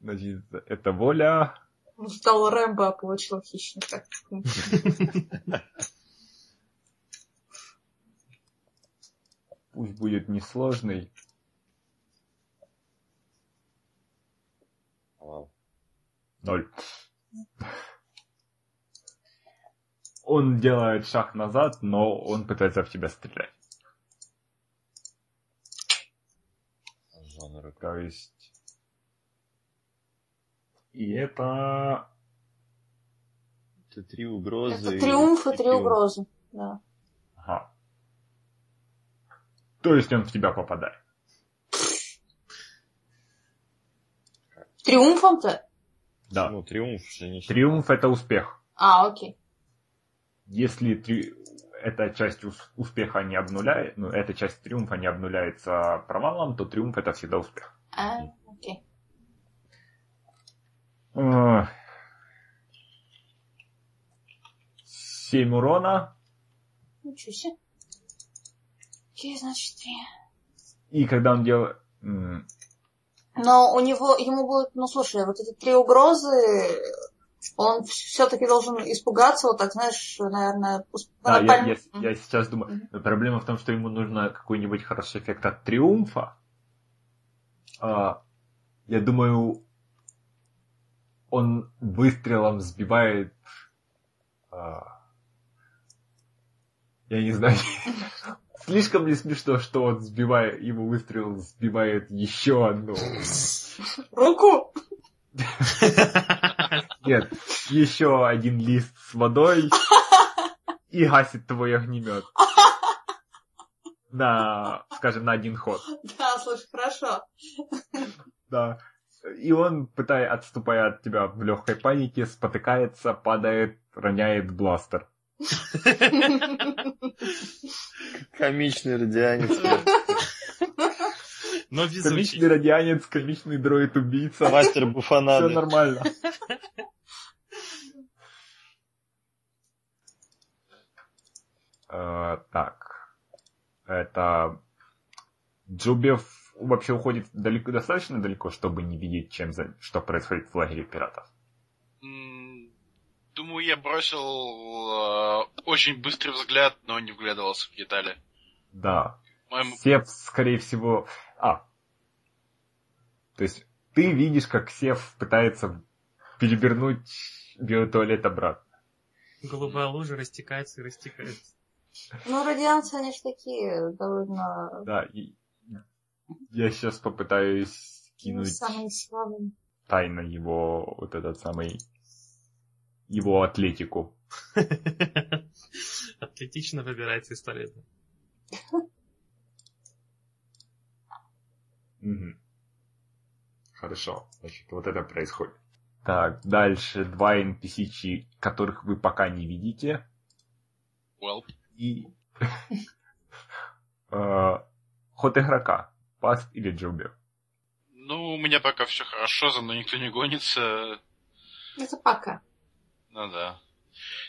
Значит, это воля. Ждал Рэмбо, а получил хищника. Пусть будет несложный. Вау. Ноль. Он делает шаг назад, но он пытается в тебя стрелять. Жанр. То есть... И это... Это три угрозы. Это триумф и три триумф. угрозы. Да. Ага. То есть он в тебя попадает. Триумфом-то? Да. Ну, триумф же не Триумф это успех. А, окей. Если три... эта часть ус- успеха не обнуляет, ну, эта часть триумфа не обнуляется провалом, то триумф это всегда успех. А, окей. Эх. Семь урона, Ничего себе. Окей, значит, три. и когда он делает... Но у него, ему будет, ну слушай, вот эти три угрозы, он все-таки должен испугаться, вот так, знаешь, наверное, усп- Да, я, я- я сейчас думаю, проблема в том, что ему нужно какой-нибудь хороший эффект от триумфа. А, я думаю, он выстрелом сбивает... а, я не знаю, слишком ли смешно, что он сбивает, его выстрел сбивает еще одну. Руку! Нет, еще один лист с водой и гасит твой огнемет. На, скажем, на один ход. Да, слушай, хорошо. Да. И он, пытая, отступая от тебя в легкой панике, спотыкается, падает, роняет бластер. Комичный радианец. Но везучий. Комичный радианец, комичный дроид-убийца. Мастер Все буфанады. нормально. Э, Так. Это... Джубев вообще уходит далеко, достаточно далеко, чтобы не видеть, чем за... что происходит в лагере пиратов. Думаю, я бросил э, очень быстрый взгляд, но не вглядывался в детали. Да. Моему- Сев, скорее всего... А. То есть ты видишь, как Сев пытается перевернуть биотуалет обратно. Голубая лужа растекается и растекается. Ну, радианцы, они ж такие довольно Да, и я сейчас попытаюсь ну, кинуть самые слабые. тайно его, вот этот самый, его атлетику. Атлетично выбирается из туалета. Мгм. Хорошо, значит, вот это происходит. Так, дальше два NPC, которых вы пока не видите. Well, И э, ход игрока. Паст или Джуби. ну, у меня пока все хорошо, за мной никто не гонится. Это пока. Ну да.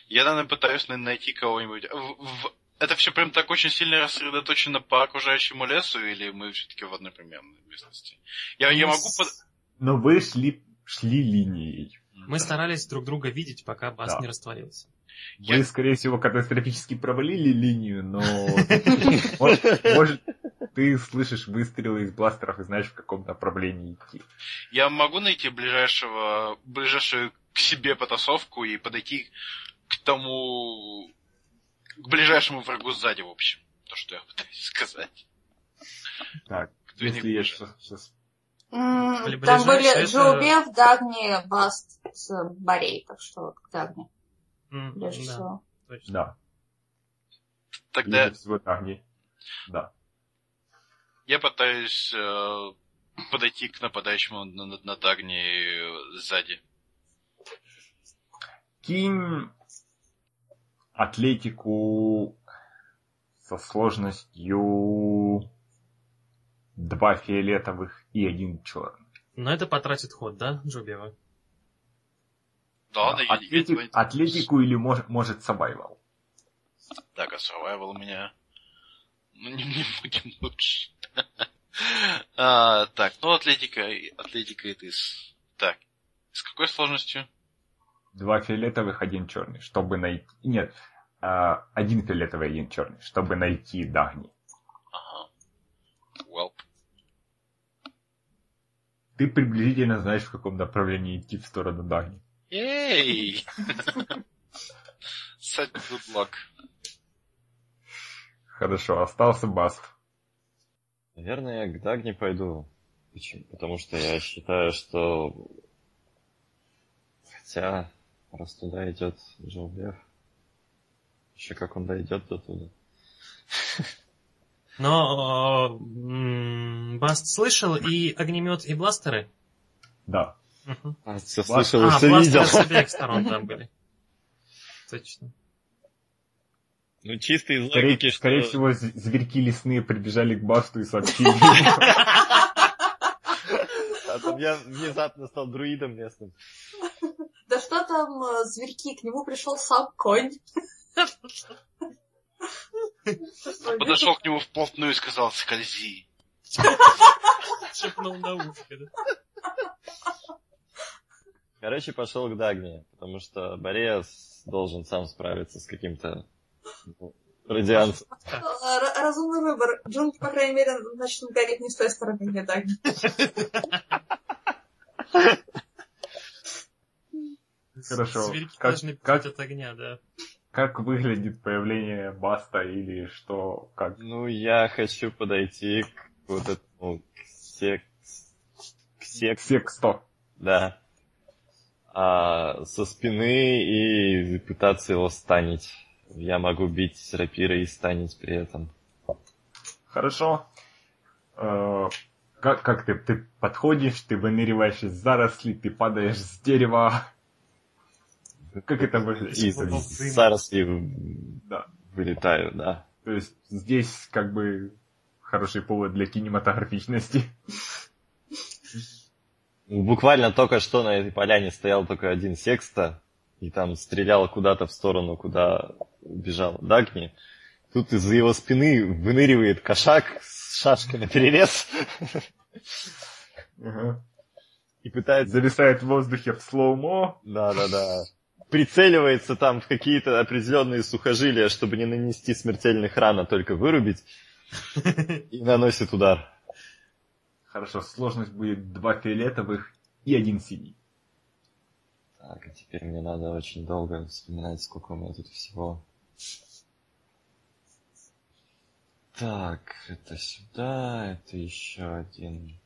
Я, наверное, пытаюсь на- найти кого-нибудь. В- в- Это все прям так очень сильно рассредоточено по окружающему лесу, или мы все-таки в одной примерной местности? Я, я могу... под- Но вы шли, шли линией. Мы старались друг друга видеть, пока бас Да. не растворился. Вы, Я- скорее всего, катастрофически провалили линию, но... Может, может, ты слышишь выстрелы из бластеров и знаешь, в каком направлении идти. Я могу найти ближайшего, ближайшую к себе потасовку и подойти к тому, к ближайшему врагу сзади, в общем. То, что я пытаюсь сказать. Так, если я сейчас... Там были это- Джоубев, Дагни, Баст, Борей, так что вот к Дагни, ближе да, всего. точно. Да, Тогда ближе всего Дагни. Да. я пытаюсь э, подойти к нападающему на, на, на Дагни сзади. Кинь атлетику со сложностью два фиолетовых и один черный. Но это потратит ход, да, Джубева? Да я- я Атлетик- не- атлетику или может, может survival. Так, а survival у меня... Ну, не, не будем лучше. А, так, ну, атлетика, атлетика это из... Так, с какой сложностью? Два фиолетовых, один черный, чтобы найти... Нет, а, один фиолетовый, один черный, чтобы найти Дагни. Ага. Well, Ты приблизительно знаешь, в каком направлении идти в сторону Дагни. Ей! Such good luck. Хорошо, остался Баст. Наверное, я к Дагни пойду. Почему? Потому что я считаю, что... Хотя, раз туда идет Джоублев, еще как он дойдет до туда. Но э, Баст слышал и огнемет, и бластеры? Да. Мгм. А, все слышал и А, все бластеры видел. с обеих сторон там были. Точно. Ну, чисто из Скорее, логики, что... скорее всего, зверьки лесные прибежали к Басту и сообщили. А там я внезапно стал друидом местным. Что там, э, зверьки, к нему пришел сам конь. Подошел к нему вплотную и сказал, скользи. Шепнул на ушко, да? Короче, пошел к Дагни, потому что Борец должен сам справиться с каким-то ну, радианцем. Э, Разумный выбор. Джунки, по крайней мере, начнут гореть не с той стороны, где Дагни. Хорошо. Зверьки Как- должны как- от огня, да. Как выглядит появление Баста или что, как? Ну, я хочу подойти к вот этому к сек... к сек... Сексто. Да. а со спины и пытаться его станить. Я могу бить рапирой и станить при этом. Хорошо. Э, как, как ты, ты подходишь, ты выныриваешь из зарослей, ты падаешь с дерева. Как это? Из из зарослей Да. вылетаю, да. То есть здесь как бы хороший повод для кинематографичности. Ну, Буквально только что на этой поляне стоял только один секста, и там стрелял куда-то в сторону, куда бежал Дагни. Тут из его спины выныривает кошак с шашкой на перерез и пытается... Зависает в воздухе в слоумо. Да-да-да. Прицеливается там в какие-то определенные сухожилия, чтобы не нанести смертельных ран, а только вырубить. И наносит удар. Хорошо, сложность будет два фиолетовых и один синий. Так, а теперь мне надо очень долго вспоминать, сколько у меня тут всего. Так, это сюда, это еще один.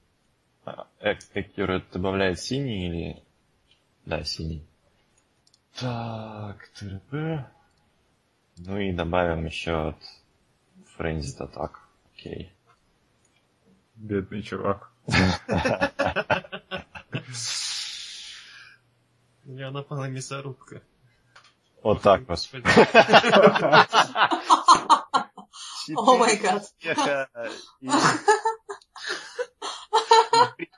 А, Accurate добавляет синий или... Да, синий. Так, ТРП. Ну и добавим еще от Frenzied Attack. Окей. Бедный чувак. У меня напала мясорубка. Вот так вот. О май гад.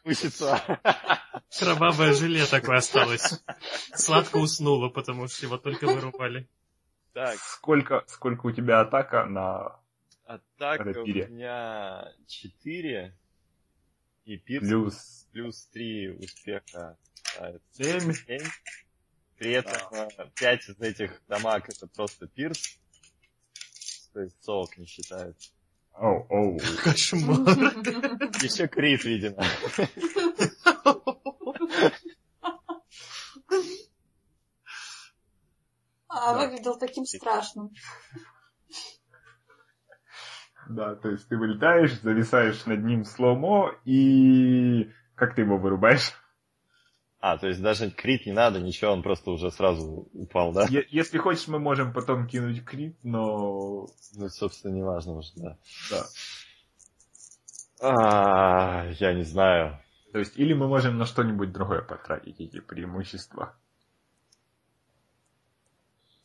Преимущества. Кровавое желе такое осталось. Сладко уснула, потому что его только вырубали. Так, Сколько, сколько у тебя атака на атака у Рапире. меня 4 и пирс плюс плюс 3 успеха. А, это 7? 7. При этом 5 из этих дамаг это просто пирс. То есть совок не считается. Оу, оу. Кошмар. Еще крит, видимо. А, Да. выглядел таким страшным. Да, то есть ты вылетаешь, зависаешь над ним слоумо и... Как ты его вырубаешь? А, то есть даже крит не надо, ничего, он просто уже сразу упал, да? Если хочешь, мы можем потом кинуть крит, но... Ну, собственно, не важно уже, да. Да. А, я не знаю. То есть, или мы можем на что-нибудь другое потратить эти преимущества.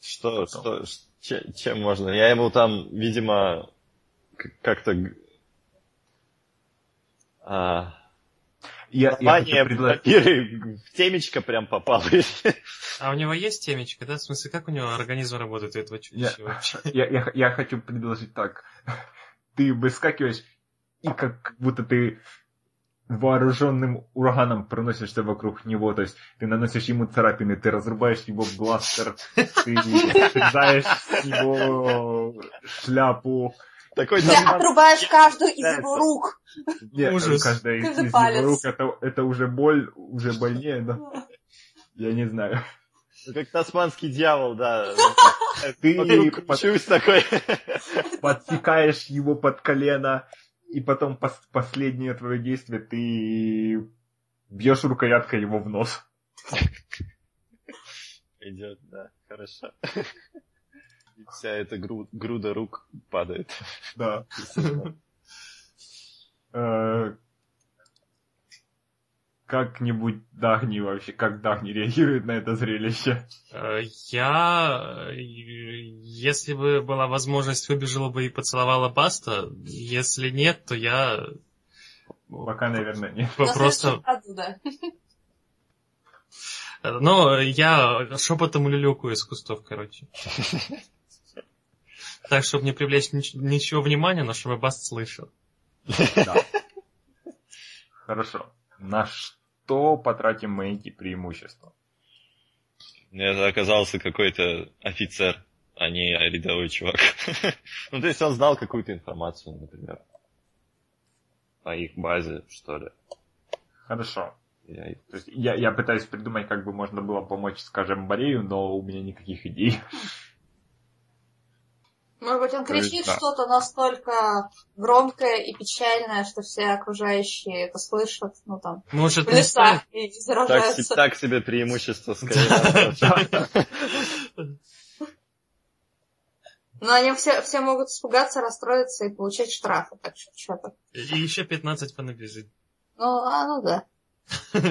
Что, что, ш- че- чем можно? Я ему там, видимо, как-то... А, Я, я название предложить... рапиры в темечко прям попало. А у него есть темечко, да? В смысле, как у него организм работает у этого чудища вообще? Я, я, я хочу предложить так. Ты выскакиваешь, и как будто ты вооруженным ураганом проносишься вокруг него, то есть ты наносишь ему царапины, ты разрубаешь его бластер, ты срезаешь с него шляпу, Такой Ты там... отрубаешь каждую из его рук. Нет, Ужас. каждая из, из его рук это, это уже боль, уже больнее, да? Я не знаю. Как тасманский дьявол, да. Ты под- такой. подсекаешь его под колено, и потом пос- последнее твое действие ты бьешь рукояткой его в нос. Идет, да, хорошо. И вся эта гру- груда рук падает. Да. Э, Как-нибудь Дагни вообще, как Дагни реагирует на это зрелище? Э, Я, э, если бы была возможность, выбежала бы и поцеловала Баста. Если нет, то я Пока, наверное, нет. просто... Но я шепотом люлюкаю из кустов, короче. Так, чтобы не привлечь нич- ничего внимания, но чтобы Баст слышал. Да. Хорошо. На что потратим мы эти преимущества? Это оказался какой-то офицер, а не рядовой чувак. Ну, то есть он знал какую-то информацию, например. По их базе, что ли. Хорошо. Я- То есть я, я пытаюсь придумать, как бы можно было помочь, скажем, Борею, но у меня никаких идей. Может быть, он То кричит да. что-то настолько громкое и печальное, что все окружающие это слышат, ну там, Может, в не лесах и Так, заражаются. се- так себе преимущество скорее. Но они все, все могут испугаться, расстроиться и получать штрафы. Так что что-то. И еще 15 понабежит. Ну, а, ну да.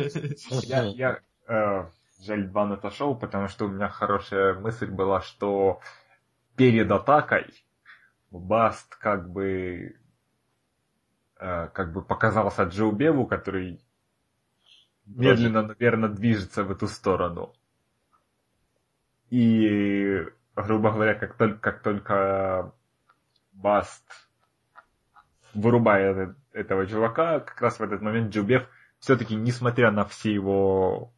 Я, я э, жаль, Бан отошел, потому что у меня хорошая мысль была, что перед атакой Баст как бы э, как бы показался Джоу Беву, который медленно, наверное, движется в эту сторону. И, грубо говоря, как только, как только Баст вырубает этого чувака, как раз в этот момент Джубев все-таки, несмотря на все его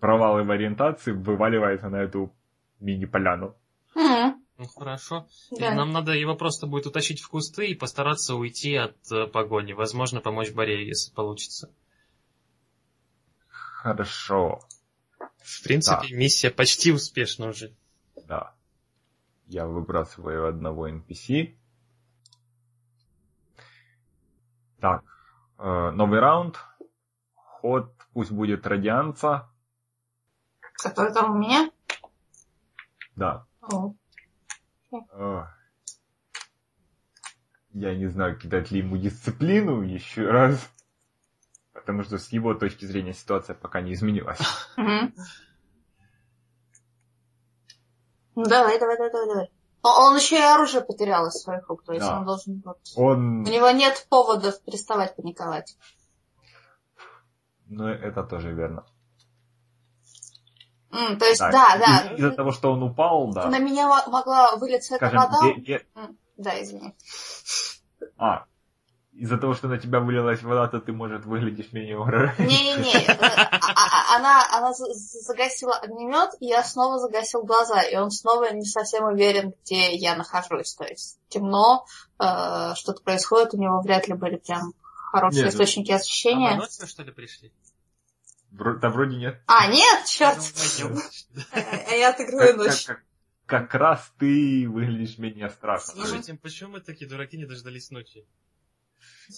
провалы в ориентации, вываливается на эту мини-поляну. Мгм. Ну хорошо. И Да. Нам надо его просто будет утащить в кусты и постараться уйти от э, погони. Возможно, помочь Борее, если получится. Хорошо, В принципе, миссия почти успешна уже. да. Я выбрасываю одного NPC. Так, э, новый раунд. Ход пусть будет радианца. Который там у меня? Да. О. Я не знаю, кидать ли ему дисциплину еще раз. Потому что с его точки зрения ситуация пока не изменилась. Ну давай, давай, давай, давай. Он еще и оружие потерял из своих рук, то есть Да. он должен... Он... У него нет поводов переставать паниковать. Ну, это тоже верно. М, то есть, Да, да, да. Из-за того, что он упал, да. На меня мо- могла вылиться эта Скажем, вода. де- де- Да, извини. А, из-за того, что на тебя вылилась вода, то ты, может, выглядишь менее угрожающе. Не-не-не, это- а- а- она, она за- загасила огнемет, и я снова загасил глаза, и он снова не совсем уверен, где я нахожусь. То есть темно, э, что-то происходит, у него вряд ли были прям хорошие Нет, источники А освещения. ночью, что ли, пришли? Да вроде нет. А, нет, черт! Пойдем. А я отыграю ночь. как- раз ты выглядишь менее страшно. Слушайте, почему мы такие дураки не дождались ночи?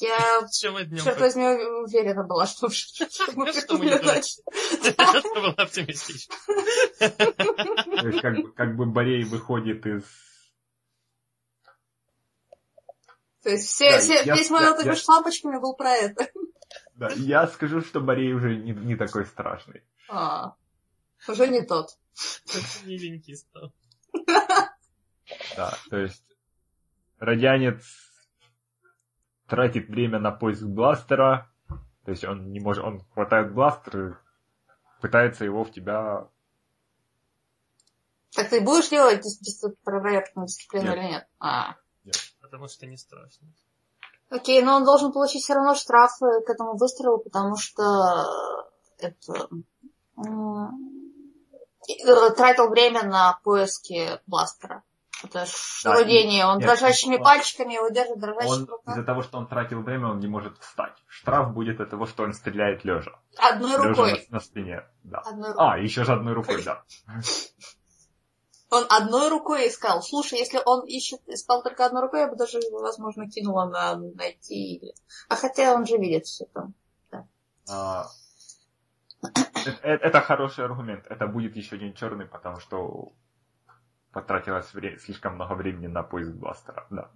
Я, Чем мы днем черт возьми, уверена была, что, мы придумали ночь. Это было оптимистично. То есть, как бы, как бы Борей выходит из... То есть все, Да, все, я- весь мой отыгрыш с лампочками был про это. Да, я скажу, что Борей уже не, не такой страшный. А, уже не тот. Миленький стал. Да, то есть радианец тратит время на поиск бластера, то есть он не может, он хватает бластер и пытается его в тебя... Так ты будешь делать проверку на дисциплину Нет. или нет? А. Потому что не страшно. Окей, но он должен получить все равно штрафы к этому выстрелу, потому что это м, э, тратил время на поиски бластера. Это шнурудение. Он нет, дрожащими он- пальчиками его держит, дрожащими Он руками. из-за того, что он тратил время, он не может встать. Штраф будет от того, что он стреляет лежа. Одной Лежа рукой. на, на спине. Да. Одной рукой. А, еще же одной рукой, да. Он одной рукой искал. Слушай, если он ищет, искал только одной рукой, я бы даже его, возможно, кинула на найти. или- А хотя он же видит все там. А, э- э- Это хороший аргумент. Это будет еще один черный, потому что потратилось вре- слишком много времени на поиск бластера. Да.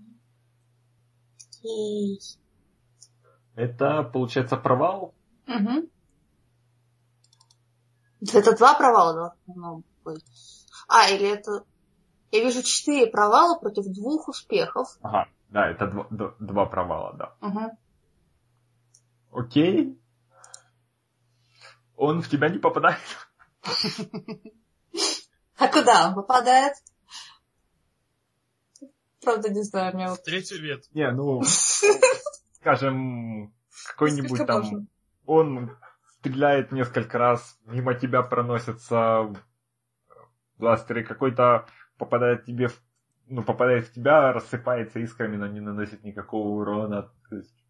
И... Это, получается, провал. Мгм. Это два провала должно быть. А, или это... Я вижу четыре провала против двух успехов. Ага, да, это дво- д- два провала, да. Мгм. Окей. Он в тебя не попадает. А куда он попадает? Правда, не знаю, у меня вот... Третью ветку. Не, ну, скажем, какой-нибудь там... Он стреляет несколько раз, мимо тебя проносятся бластеры, какой-то попадает тебе в ну, попадает в тебя, рассыпается искрами, но не наносит никакого урона. То есть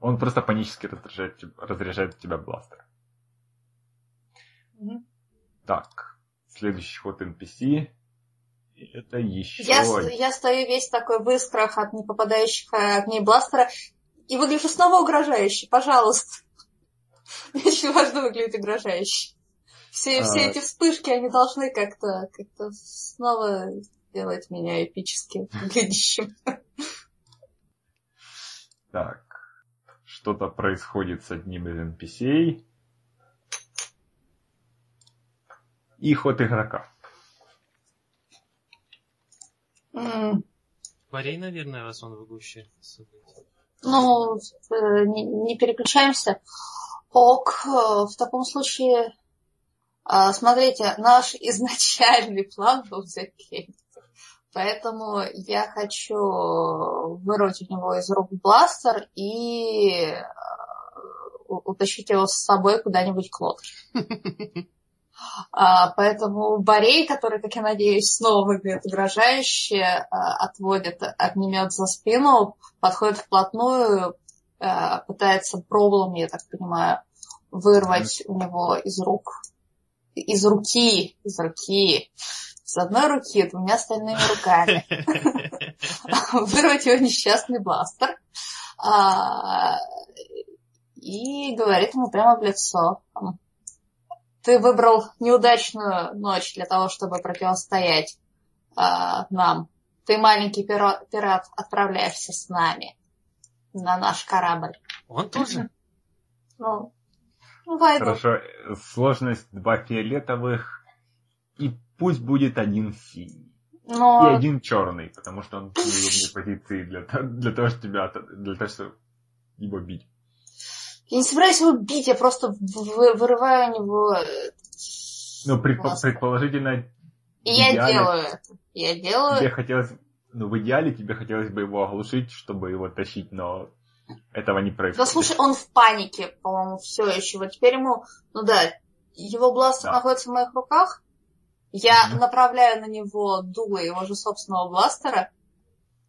он просто панически разряжает, разряжает в тебя бластер. Мгм. Так, следующий ход NPC. Это еще... Я, я стою весь такой в искрах от не попадающих э, огней бластера и выгляжу снова угрожающе. Пожалуйста. Очень важно выглядеть угрожающе. Все, все А. эти вспышки, они должны как-то как снова сделать меня эпическим выглядящим. Так. Что-то происходит с одним из NPC. И ход игрока. Борей, наверное, раз он в гуще событий. Ну, э, не, не переключаемся. Ок, э, в таком случае, смотрите, наш изначальный план был взять. Поэтому я хочу вырвать у него из рук бластер и у- утащить его с собой куда-нибудь к лодке. А, Поэтому Борей, который, как я надеюсь, снова выглядит угрожающе, отводит огнемет за спину, подходит вплотную, пытается проблем, я так понимаю, вырвать у него из рук, из руки, из руки, с одной руки, двумя остальными руками, вырвать его несчастный бластер а, и говорит ему прямо в лицо. Ты выбрал неудачную ночь для того, чтобы противостоять а, нам. Ты, маленький пират, отправляешься с нами на наш корабль. Он тоже? Ну, ну пойду. Хорошо. Сложность два фиолетовых. И пусть будет один синий. И Но один черный, потому что он в неудобной позиции для, для того, чтобы тебя, для того, чтобы его бить. я не собираюсь его бить, я просто вы- вырываю у него... э, Ну, предпо- предположительно, И я идеале- делаю это. Я делаю... тебе хотелось, ну, в идеале тебе хотелось бы его оглушить, чтобы его тащить, но этого не Да происходит. слушай, он в панике, по-моему, все еще. Вот теперь ему, ну да, его бластер Да. находится в моих руках. Я Мгм. направляю на него дуло его же собственного бластера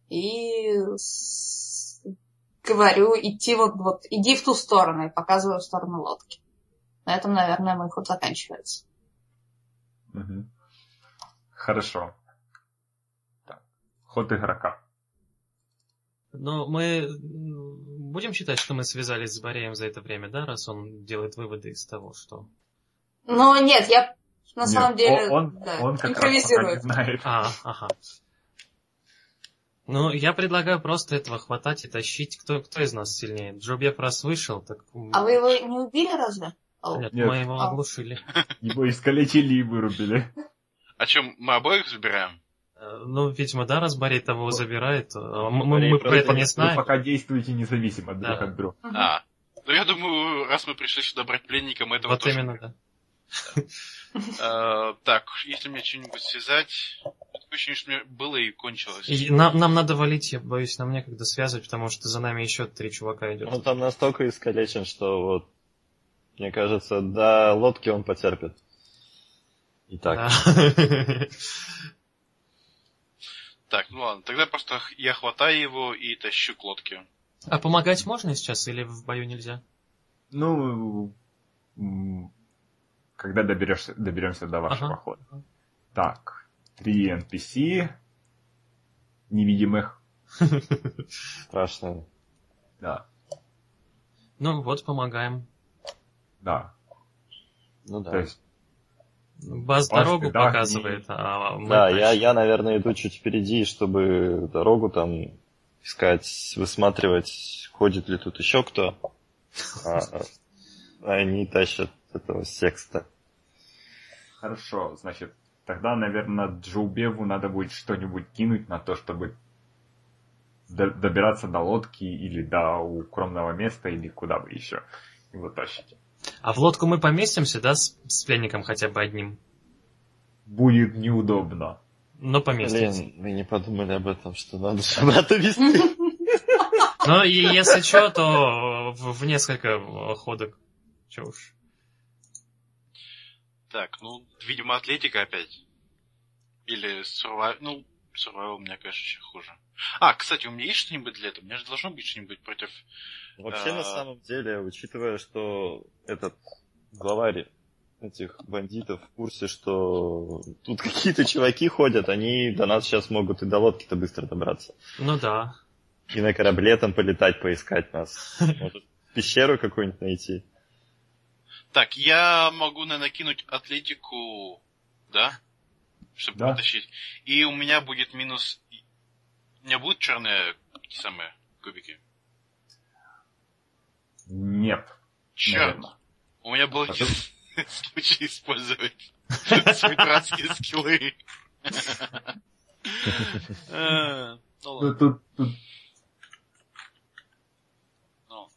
и с- говорю идти вот, вот, иди в ту сторону и показываю в сторону лодки. На этом, наверное, мой ход заканчивается. Мгм. Хорошо. Так. Ход игрока. Но мы будем считать, что мы связались с Бореем за это время, да, раз он делает выводы из того, что... Но нет, я на Нет, самом деле он, да, он как раз пока импровизирую. не знает. А, ага. Ну, я предлагаю просто этого хватать и тащить. Кто, кто из нас сильнее? Джобьев раз вышел, так... А вы его не убили разве? Нет, Нет. мы его А. оглушили. Его искалечили и вырубили. А чем мы обоих забираем? Э, Ну, видимо, да, раз Борей того забирает. э, Мы, мы- про это не Вы знаем. пока действуете независимо друг Да. от друга. А. Ну, я думаю, раз мы пришли сюда брать пленника, мы этого Вот тоже именно, да. Э, так, если мне что-нибудь связать, ощущение, что мне было и кончилось. Нам, нам надо валить, я боюсь, нам некогда связывать, потому что за нами еще три чувака идет. Он там настолько искалечен, что вот, мне кажется, до лодки он потерпит. Итак. Так, ну ладно, тогда просто я хватаю его и тащу к лодке. А помогать можно сейчас или в бою нельзя? Ну, когда доберешься, доберемся до вашего Ага. хода. Так, три NPC невидимых. страшно. Да, Ну вот, помогаем. да. Ну да. То есть, Баз дорогу да, показывает, а мы Да, я, я, наверное, иду чуть впереди, чтобы дорогу там искать, высматривать, ходит ли тут еще кто. А, а они тащат этого секста. хорошо, значит, тогда, наверное, Джоубеву надо будет что-нибудь кинуть на то, чтобы до- добираться до лодки или до укромного места, или куда вы еще его тащите. А в лодку мы поместимся, да, с, с пленником хотя бы одним? Будет неудобно. Но поместимся. Блин, мы не подумали об этом, что надо куда-то везти. Но и если что, то в, в несколько ходок. Че уж. Так, ну, видимо, атлетика опять. Или survival. Ну, survival у меня, конечно, еще хуже. А, кстати, у меня есть что-нибудь для этого? У меня же должно быть что-нибудь против... Вообще, на А. самом деле, учитывая, что этот главарь этих бандитов в курсе, что тут какие-то чуваки ходят, они до нас сейчас могут и до лодки-то быстро добраться. Ну да. И на корабле там полетать, поискать нас. Может, пещеру какую-нибудь найти. Так, я могу, наверное, кинуть атлетику, да? Чтобы Да. потащить. И у меня будет минус... У меня будут черные самые кубики? Нет. Черт! наверное. У меня был А один случай использовать свои дурацкие скиллы. Э, Ну Ну, ладно. тут, ну.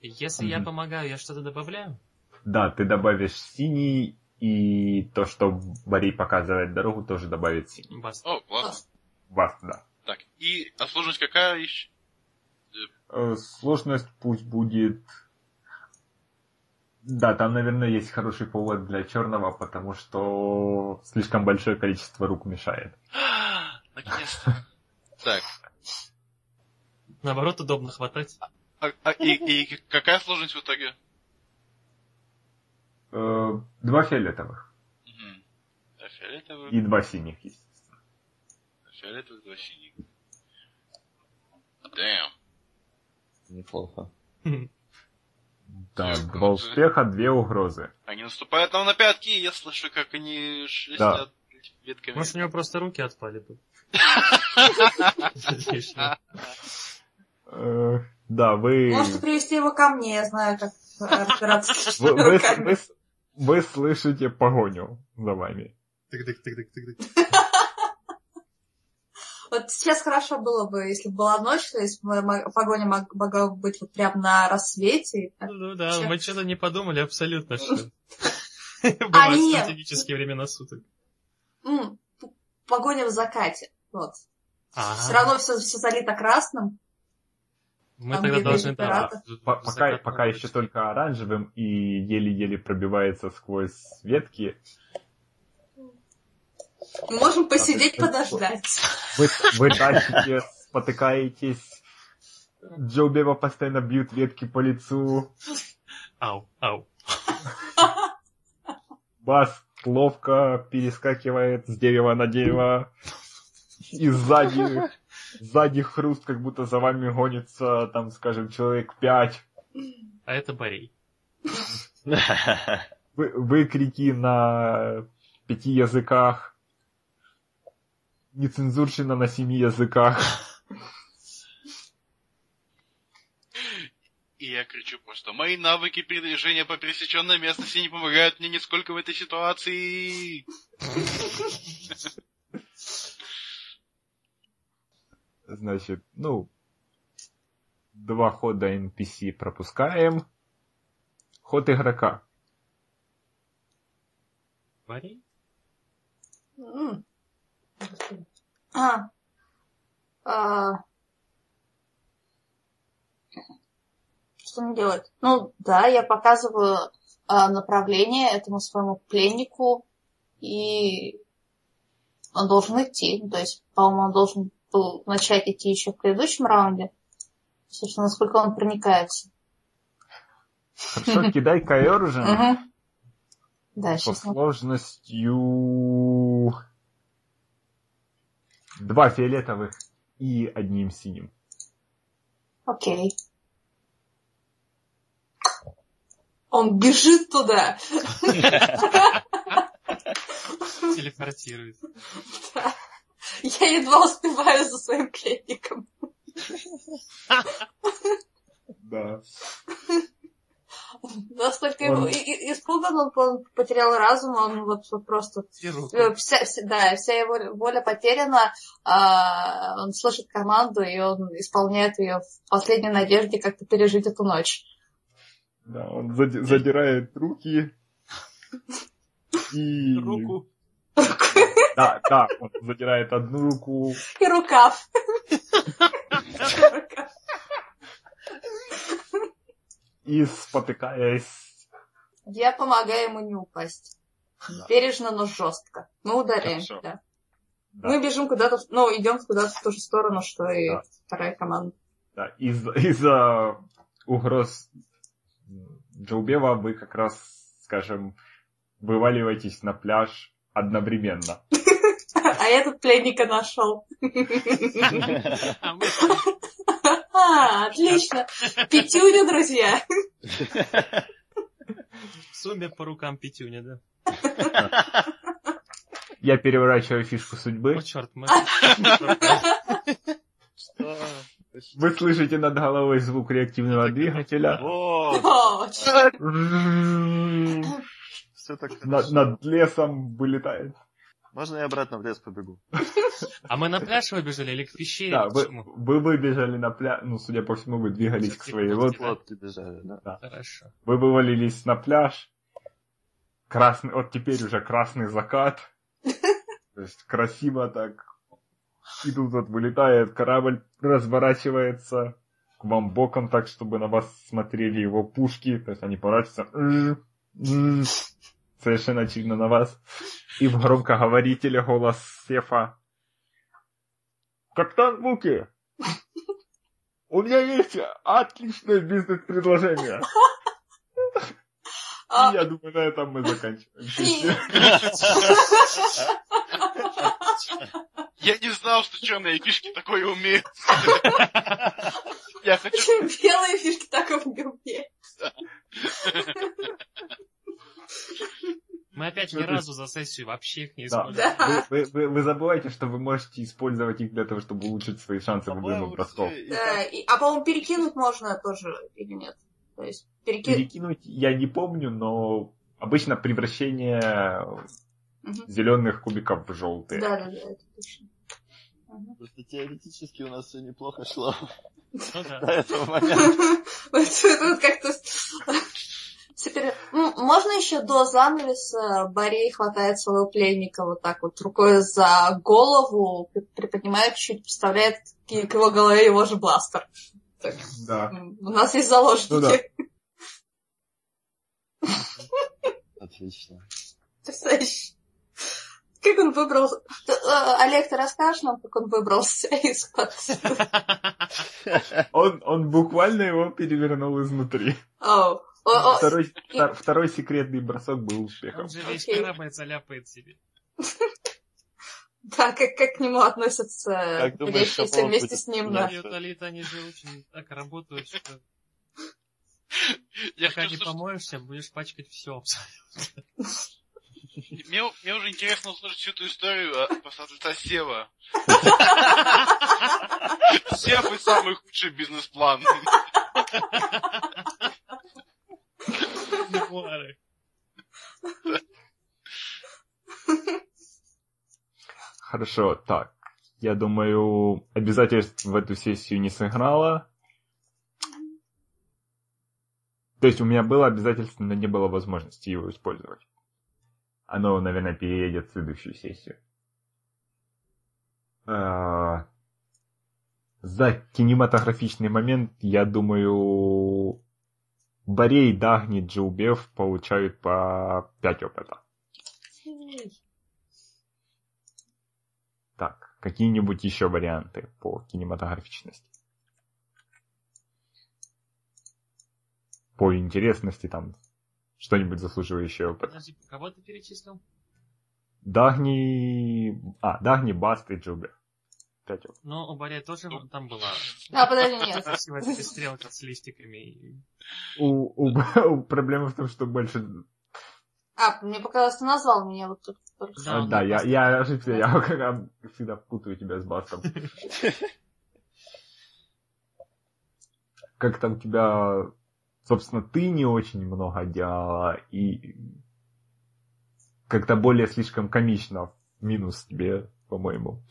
Если я помогаю, я что-то добавляю? Да, ты добавишь синий, и то, что Барий показывает дорогу, тоже добавит синий. Бас. О, классно. Вас, да. Так, и а сложность какая еще? Э, Сложность пусть будет... Да, там, наверное, есть хороший повод для черного, потому что слишком большое количество рук мешает. Наконец-то. Так, Наоборот, удобно хватать. а, а и, и какая сложность в итоге? Э, Два фиолетовых. А и два синих, естественно. фиолетовый, два синих. Damn. Неплохо. Да, два успеха, две угрозы. Они наступают нам на пятки, я слышу, как они шелестят ветками. Может, у него просто руки отпали бы. Э, Да, вы... Можете привести его ко мне, я знаю, как разбираться Вы, слышите погоню за вами. Тык-тык-тык-тык-тык. Вот сейчас хорошо было бы, если бы была ночь, то есть погоня мог- могла бы быть вот прям на рассвете. Ну да, Чё? мы что-то не подумали абсолютно, что А, бывают стратегические времена суток. Погоня в закате. Вот. Ага. Все равно все, все залито красным. Мы тогда должны... пока, еще только оранжевым и еле-еле пробивается сквозь ветки. Мы можем посидеть, А, подождать. Вы, вы тащите, спотыкаетесь. Джо Бева постоянно бьют ветки по лицу. Ау, ау. Бас ловко перескакивает с дерева на дерево. И сзади, сзади хруст, как будто за вами гонится, там, скажем, человек пять. А это Борей. Вы, выкрики на пяти языках. Нецензурщина на семи языках. И я кричу просто, мои навыки передвижения по пересеченной местности не помогают мне нисколько в этой ситуации. Значит, ну, два хода NPC пропускаем. Ход игрока. М. А. А. Что мне делать? Ну, да, я показываю а, направление этому своему пленнику, и он должен идти. Ну, То есть, по-моему, он должен был начать идти еще в предыдущем раунде. Собственно, насколько он проникается. Хорошо, кидай ковер уже. Мгм. Да, По сейчас. сложностью... Два фиолетовых и одним синим. Окей. Он бежит туда. Телепортирует. Я едва успеваю за своим пленником. Да. Настолько Он- испуган, он, он потерял разум, он вот, вот просто... Вся, вся- да, вся его воля потеряна, а, он слышит команду, и он исполняет ее в последней надежде как-то пережить эту ночь. Да, он зади- задирает руки. И... Руку. Да, да, он задирает одну руку. И рукав. И, спотыкаясь, Я помогаю ему не упасть. Да. Бережно, но жестко. Мы ударяем, Хорошо. да. да, Мы бежим куда-то, ну, идем куда-то в ту же сторону, что и Да. вторая команда. да, из- из-за угроз Джоубева вы как раз, скажем, вываливаетесь на пляж одновременно. А я тут пленника нашел. А отлично. Пятюню, друзья. в сумме по рукам пятюня, да? Я переворачиваю фишку судьбы. О, черт, мы... Что? Вы слышите над головой звук реактивного двигателя. Над лесом вылетает. Можно я обратно в лес побегу? А мы на пляж выбежали или к пещере? Да, вы, выбежали на пляж, ну, судя по всему, вы двигались к своей лодке. Лодки бежали, да? Хорошо. Вы вывалились на пляж. Красный, вот теперь уже красный закат. То есть красиво так. И тут вот вылетает корабль, разворачивается к вам боком так, чтобы на вас смотрели его пушки. То есть они поворачиваются. Совершенно очевидно на вас. И в громкоговорителе голос Сефа. Капитан Муки! У меня есть отличное бизнес-предложение. А, Я думаю, на этом мы заканчиваем. Я не знал, что черные фишки такое умеют. Я хочу... Белые фишки так умеют? Мы опять Ну, ни есть- разу за сессию вообще их не Да. использовали. Вы, вы- вы- вы забываете, что вы можете использовать их для того, чтобы улучшить свои шансы в бросков. все и Да, и- а по-моему, перекинуть можно тоже или нет? То есть перекинуть... Перекинуть я не помню, но обычно превращение Мгм. зеленых кубиков в желтые. Да, да, да, это точно. Просто теоретически у нас все неплохо шло Ну да. до этого момента. Вот как-то... Теперь, м, можно еще до занавеса Борей хватает своего пленника вот так вот рукой за голову, при- приподнимает чуть, представляет к его голове его же бластер. Так, Да. у нас есть заложники. Ну да. Отлично. Представляешь? Как он выбрался? Э, Олег, ты расскажешь нам, как он выбрался из Он, он буквально его перевернул изнутри. О, Второй, втор- второй секретный бросок был успехом. Он же весь корабль заляпает себе. Да, как, как к нему относятся Шапов вместе с ним, менять? да. И вот Алит, они же очень так работают, что Я пока не помоешься, будешь пачкать все абсолютно. Мне, мне уже интересно услышать всю эту историю а, просто от лица Сева. Сев и самый худший бизнес-план. Мемуары. Хорошо, так. Я думаю, обязательств в эту сессию не сыграло. То есть у меня было обязательство, но не было возможности его использовать. Оно, наверное, переедет в следующую сессию. А, За кинематографичный момент, я думаю, Борей, Дагни, Джилбев получают по 5 опыта. Так, какие-нибудь еще варианты по кинематографичности? По интересности там что-нибудь заслуживающее опыта. Подожди, кого ты перечислил? Дагни... А, Дагни, Баст и Джилбев. Опытов. Ну, у Баря тоже там была А, подожди, нет. красивая перестрелка с листиками. и- У, у, у- проблема в том, что больше... А, мне показалось, ты назвал меня вот тут. Да, А, Да, я, просто- я ошибся, я всегда путаю тебя с Бастом. Как там тебя... Собственно, ты не очень много делала, и как-то более слишком комично минус тебе, по-моему.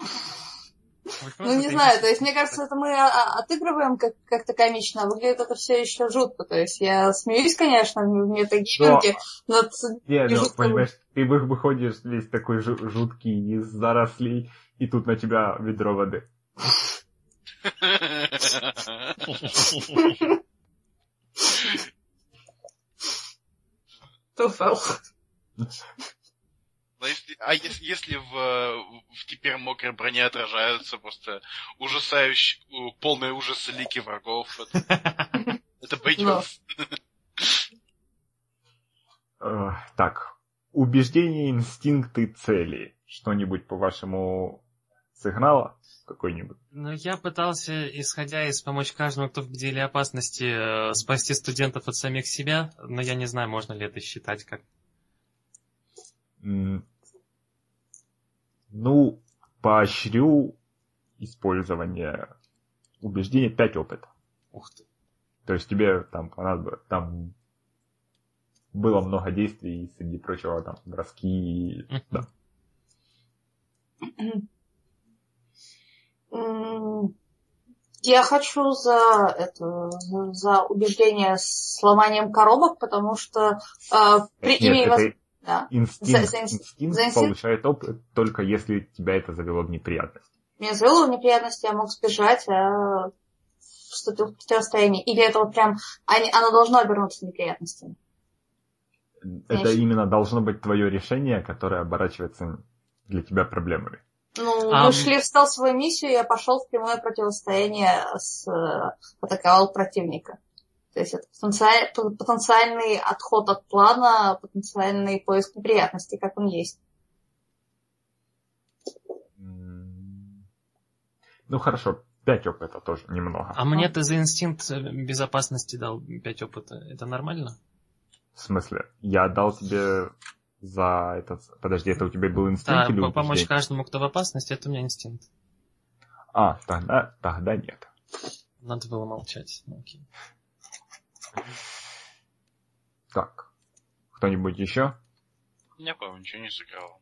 Ну, не знаю, то есть, мне кажется, это мы а, отыгрываем как- как-то комично, а выглядит это все еще жутко. То есть, я смеюсь, конечно, в метагейминге, но Не, ну, понимаешь, ты вы- выходишь весь такой жу- жуткий из зарослей, и тут на тебя ведро воды. туфел. Но если- а если, если в, в теперь мокрой броне отражаются просто ужасающие, полные ужасы лики врагов, это, это пойдет. Э, Так, убеждения, инстинкты, цели. Что-нибудь, по-вашему, сыграло? Какой-нибудь? Ну, я пытался, исходя из помочь каждому, кто в деле опасности, э, спасти студентов от самих себя, но я не знаю, можно ли это считать как... Ну, поощрю использование убеждения 5 опыта. Ух ты. То есть тебе там понадобилось, там было много действий, среди прочего, там, броски, да. Я хочу за это за- убеждение с сломанием коробок, потому что э, при, Нет, имея это воз- да. инстинкт, За- за инст- инстинкт за инстинкт? получает опыт только если тебя это завело в неприятность. меня завело в неприятности, я мог сбежать, а вступил в противостояние. Или это вот прям, они- оно должно обернуться неприятностями. Это Конечно. именно должно быть твое решение, которое оборачивается для тебя проблемами. Ну, А, мы шли в стелсовую миссию, я пошел в прямое противостояние с... э, атаковал противника. То есть это потенциальный отход от плана, потенциальный поиск неприятностей, как он есть. М, Ну хорошо, 5 опыта тоже немного. А мне ты за инстинкт э, безопасности дал 5 опыта. Это нормально? В смысле, я дал тебе за этот... Подожди, это у тебя был инстинкт Да, или по- помочь убеждение? каждому, кто в опасности, это у меня инстинкт. А, тогда, тогда нет. Надо было молчать. Ну, окей. Так, кто-нибудь еще? Я, по ничего не сыграл.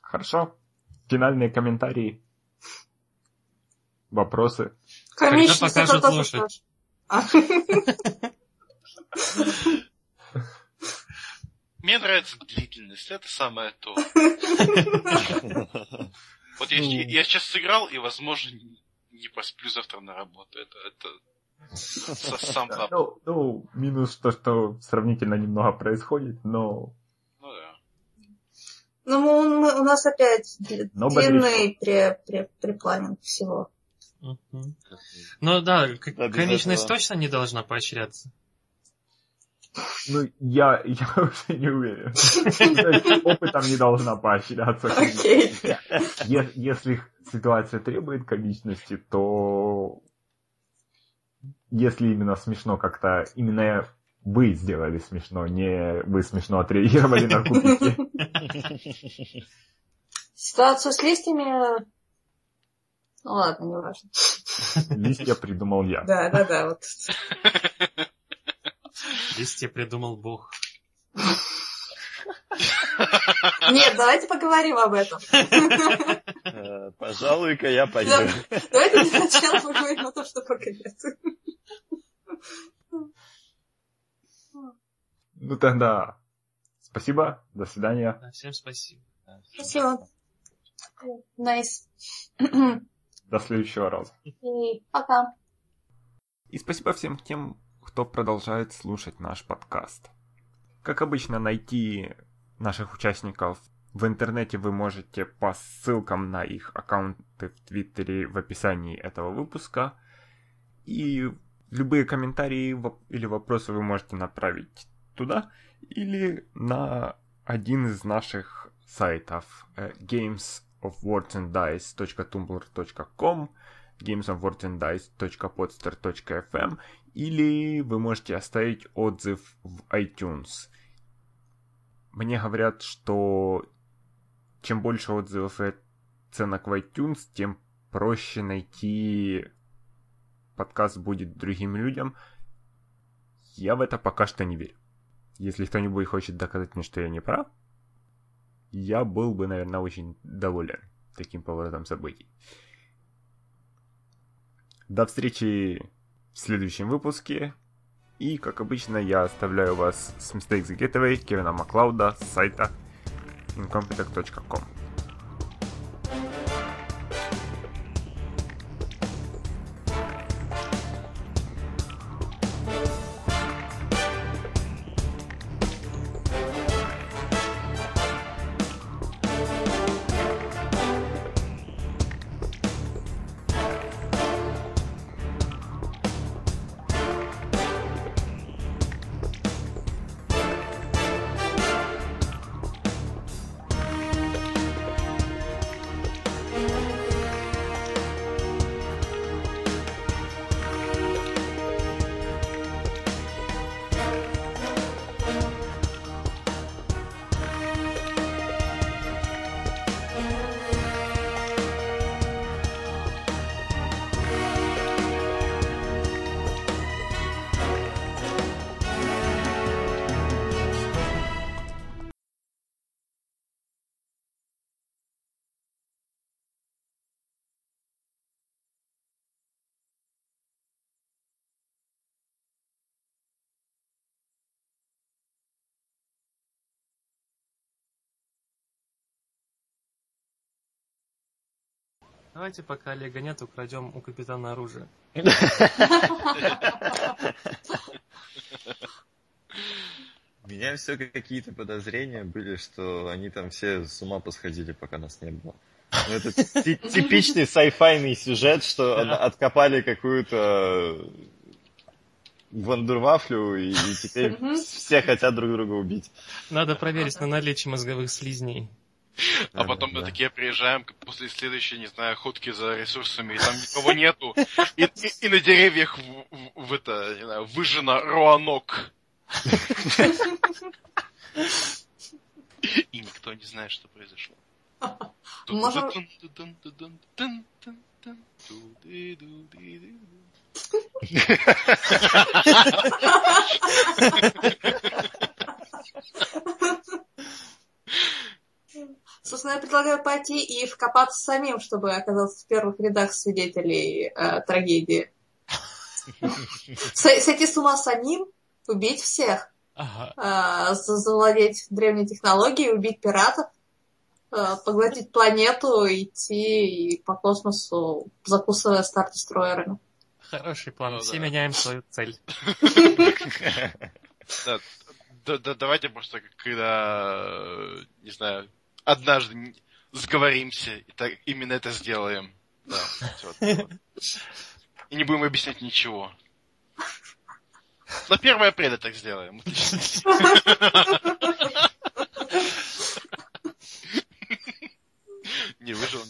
Хорошо. Финальные комментарии. Вопросы. Комичность покажут это тоже лошадь? Мне нравится длительность, это самое то. Вот я сейчас сыграл, и, возможно, не- посплю завтра на работу. Это, это сам. Ну, ну, минус то, что сравнительно немного происходит, но Ну да. Ну, мы- мы- у нас опять Но длинный пре- пре- препланинг всего. Ну да, Да, этого. точно не должна поощряться. Ну, я, я уже не уверен. Опытом не должна поощряться. Если ситуация требует комичности, то если именно смешно как-то, именно вы сделали смешно, не вы смешно отреагировали на кубики. Ситуацию с листьями... Ну ладно, не важно. Листья придумал я. Да, да, да, вот. Листья придумал Бог. Нет, давайте поговорим об этом. Э, Пожалуй-ка я пойду. Давайте для начала поговорим о том, что пока нет. Ну тогда спасибо, до свидания. Да, всем спасибо. Спасибо. Nice. До следующего раза. И пока. И спасибо всем тем, кто продолжает слушать наш подкаст. Как обычно, найти наших участников в интернете вы можете по ссылкам на их аккаунты в Твиттере в описании этого выпуска. И любые комментарии или вопросы вы можете направить туда или на один из наших сайтов э, gamesofwordsanddice.tumblr.com gamesofwordsanddice.podster.fm или вы можете оставить отзыв в iTunes. Мне говорят, что чем больше отзывов и оценок в iTunes, тем проще найти подкаст будет другим людям. Я в это пока что не верю. Если кто-нибудь хочет доказать мне, что я не прав, я был бы, наверное, очень доволен таким поворотом событий. До встречи в следующем выпуске. И, как обычно, я оставляю вас с Mistakes the Getaway Кевина Маклауда с сайта incompetech.com. Давайте, пока Олега нет, украдем у капитана оружие. У меня все какие-то подозрения были, что они там все с ума посходили, пока нас не было. Ну, это ти- типичный сайфайный сюжет, что откопали какую-то вандервафлю, и, и теперь все хотят друг друга убить. Надо проверить на наличие мозговых слизней. А потом мы такие приезжаем после следующей, не знаю, ходки за ресурсами, и там никого нету. И, и- и на деревьях в, в- в это, не знаю, выжжено руанок. И никто не знает, что произошло. Можем- Собственно, я предлагаю пойти и вкопаться самим, чтобы оказаться в первых рядах свидетелей э, трагедии. С- Сойти с ума самим, убить всех, э, за- завладеть древней технологией, убить пиратов, э, поглотить планету, идти и по космосу, закусывая стар-дестройерами. Хороший план. Ну Все меняем свою цель. Да, да, да, давайте просто, когда, не знаю, однажды сговоримся, и так именно это сделаем. Да. И не будем объяснять ничего. На 1 апреля так сделаем. Не выжил.